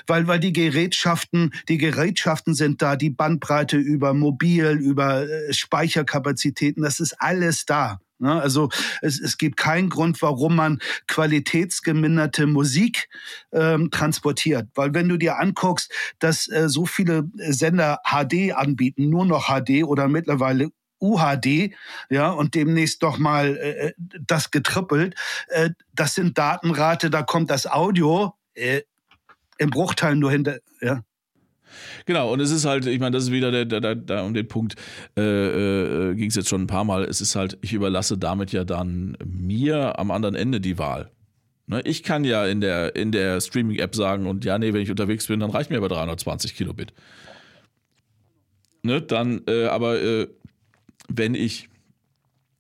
weil, weil die Gerätschaften, die Gerätschaften sind da, die Bandbreite über Mobil, über äh, Speicherkapazitäten, das ist alles da. Ne? Also es, es gibt keinen Grund, warum man qualitätsgeminderte Musik ähm, transportiert. Weil wenn du dir anguckst, dass äh, so viele Sender HD anbieten, nur noch HD oder mittlerweile UHD, ja, und demnächst doch mal äh, äh, das getrippelt. Äh, das sind Datenrate, da kommt das Audio äh, im Bruchteil nur hinter, ja. Genau, und es ist halt, ich meine, das ist wieder der, der, der, um den Punkt, äh, äh, ging es jetzt schon ein paar Mal. Es ist halt, ich überlasse damit ja dann mir am anderen Ende die Wahl. Ne, ich kann ja in der, in der Streaming-App sagen, und ja, nee, wenn ich unterwegs bin, dann reicht mir aber 320 Kilobit. Ne, dann, äh, aber äh, wenn ich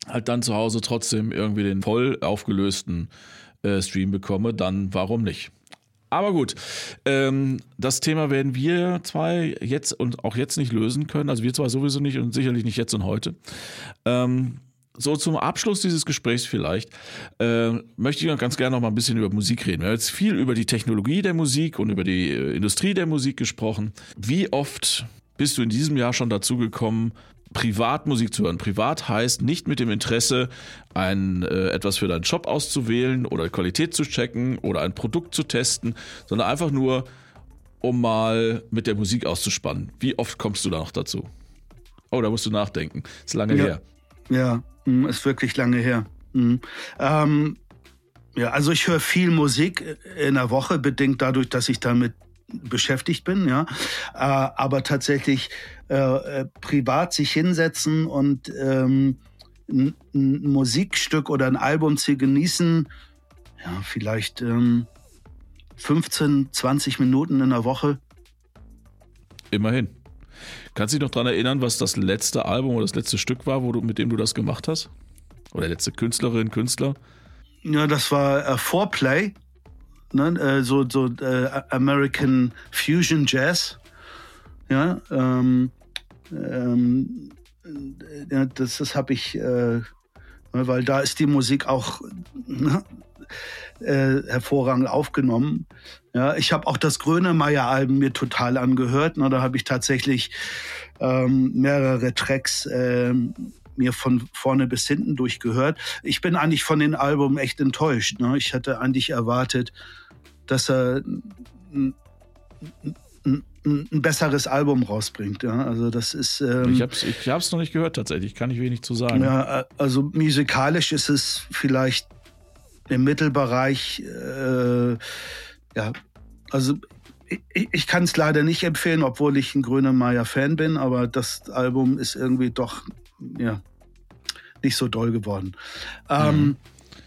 halt dann zu Hause trotzdem irgendwie den voll aufgelösten äh, Stream bekomme, dann warum nicht? Aber gut, ähm, das Thema werden wir zwei jetzt und auch jetzt nicht lösen können. Also wir zwei sowieso nicht und sicherlich nicht jetzt und heute. Ähm, so zum Abschluss dieses Gesprächs vielleicht äh, möchte ich ganz gerne noch mal ein bisschen über Musik reden. Wir haben jetzt viel über die Technologie der Musik und über die äh, Industrie der Musik gesprochen. Wie oft bist du in diesem Jahr schon dazu gekommen, Privatmusik zu hören. Privat heißt nicht mit dem Interesse, ein, äh, etwas für deinen Job auszuwählen oder Qualität zu checken oder ein Produkt zu testen, sondern einfach nur, um mal mit der Musik auszuspannen. Wie oft kommst du da noch dazu? Oh, da musst du nachdenken. Ist lange ja. her. Ja, hm, ist wirklich lange her. Mhm. Ähm, ja, also ich höre viel Musik in der Woche, bedingt dadurch, dass ich damit beschäftigt bin, ja. Äh, aber tatsächlich äh, äh, privat sich hinsetzen und ähm, ein, ein, Musikstück oder ein Album zu genießen, ja, vielleicht ähm, 15, 20 Minuten in der Woche. Immerhin. Kannst du dich noch daran erinnern, was das letzte Album oder das letzte Stück war, wo du, mit dem du das gemacht hast? Oder letzte Künstlerin, Künstler? Ja, das war äh, Foreplay ne, äh, so, so äh, American Fusion Jazz. Ja, ähm, ähm, ja das, das habe ich, äh, weil da ist die Musik auch ne, äh, hervorragend aufgenommen. Ja, ich habe auch das Grönemeyer-Album mir total angehört. Ne, da habe ich tatsächlich ähm, mehrere Tracks ähm, mir von vorne bis hinten durchgehört. Ich bin eigentlich von den Album echt enttäuscht. Ne? Ich hatte eigentlich erwartet, dass er ein, ein, ein besseres Album rausbringt. Ja? Also das ist. Ähm, ich habe es ich hab's noch nicht gehört tatsächlich. Kann ich wenig zu sagen. Ja, also musikalisch ist es vielleicht im Mittelbereich. Äh, ja, also ich, ich kann es leider nicht empfehlen, obwohl ich ein Grönemeyer-Fan bin, aber das Album ist irgendwie doch ja nicht so doll geworden. Ähm, mhm.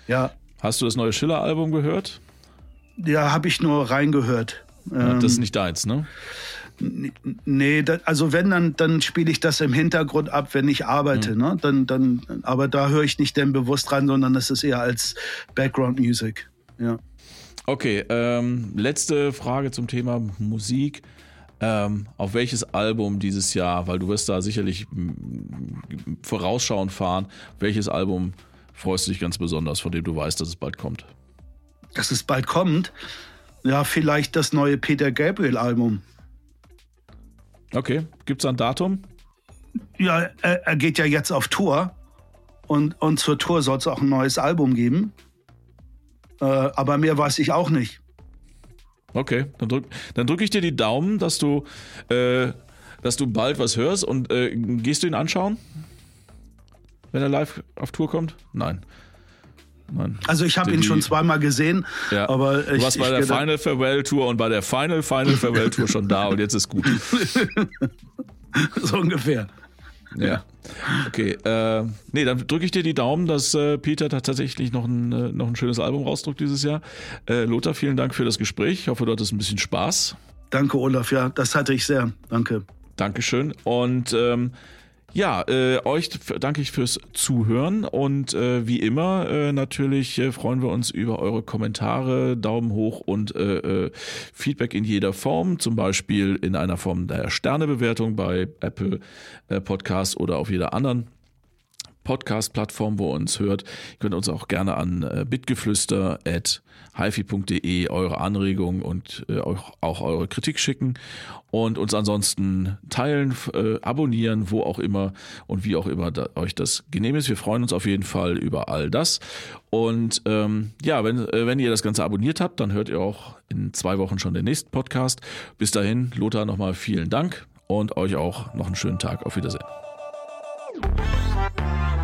Ja. Hast du das neue Schiller-Album gehört? Ja, habe ich nur reingehört. Ja, das ist ähm, nicht deins, ne? Nee, also wenn, dann, dann spiele ich das im Hintergrund ab, wenn ich arbeite. Mhm. Ne? Dann, dann, aber da höre ich nicht denn bewusst rein, sondern das ist eher als Background Music. Ja. Okay, ähm, letzte Frage zum Thema Musik. Ähm, auf welches Album dieses Jahr, weil du wirst da sicherlich vorausschauend fahren, welches Album freust du dich ganz besonders, von dem du weißt, dass es bald kommt? dass es bald kommt. Ja, vielleicht das neue Peter Gabriel-Album. Okay, gibt es ein Datum? Ja, er, er, geht ja jetzt auf Tour. Und, und zur Tour soll es auch ein neues Album geben. Äh, aber mehr weiß ich auch nicht. Okay, dann drücke dann drück ich dir die Daumen, dass du, äh, dass du bald was hörst. Und äh, gehst du ihn anschauen? Wenn er live auf Tour kommt? Nein. Nein. Also ich habe ihn schon zweimal gesehen, ja. aber ich, du warst bei der Final Farewell Tour und bei der Final Final Farewell Tour schon da und jetzt ist gut. so ungefähr. Ja. Okay. Äh, nee, dann drücke ich dir die Daumen, dass äh, Peter tatsächlich noch ein, äh, noch ein schönes Album rausdruckt dieses Jahr. Äh, Lothar, vielen Dank für das Gespräch. Ich hoffe, du hattest ein bisschen Spaß. Danke, Olaf. Ja, das hatte ich sehr. Danke. Dankeschön. Und ähm, Ja, äh, euch danke ich fürs Zuhören und äh, wie immer äh, natürlich äh, freuen wir uns über eure Kommentare, Daumen hoch und äh, äh, Feedback in jeder Form, zum Beispiel in einer Form der Sternebewertung bei Apple äh, Podcasts oder auf jeder anderen Podcast-Plattform, wo ihr uns hört. Ihr könnt uns auch gerne an äh, bitgeflüster at hifi.de eure Anregungen und äh, auch, eure Kritik schicken und uns ansonsten teilen, äh, abonnieren, wo auch immer und wie auch immer euch das genehm ist. Wir freuen uns auf jeden Fall über all das. Und ähm, ja, wenn, wenn ihr das Ganze abonniert habt, dann hört ihr auch in zwei Wochen schon den nächsten Podcast. Bis dahin, Lothar, nochmal vielen Dank und euch auch noch einen schönen Tag. Auf Wiedersehen. Música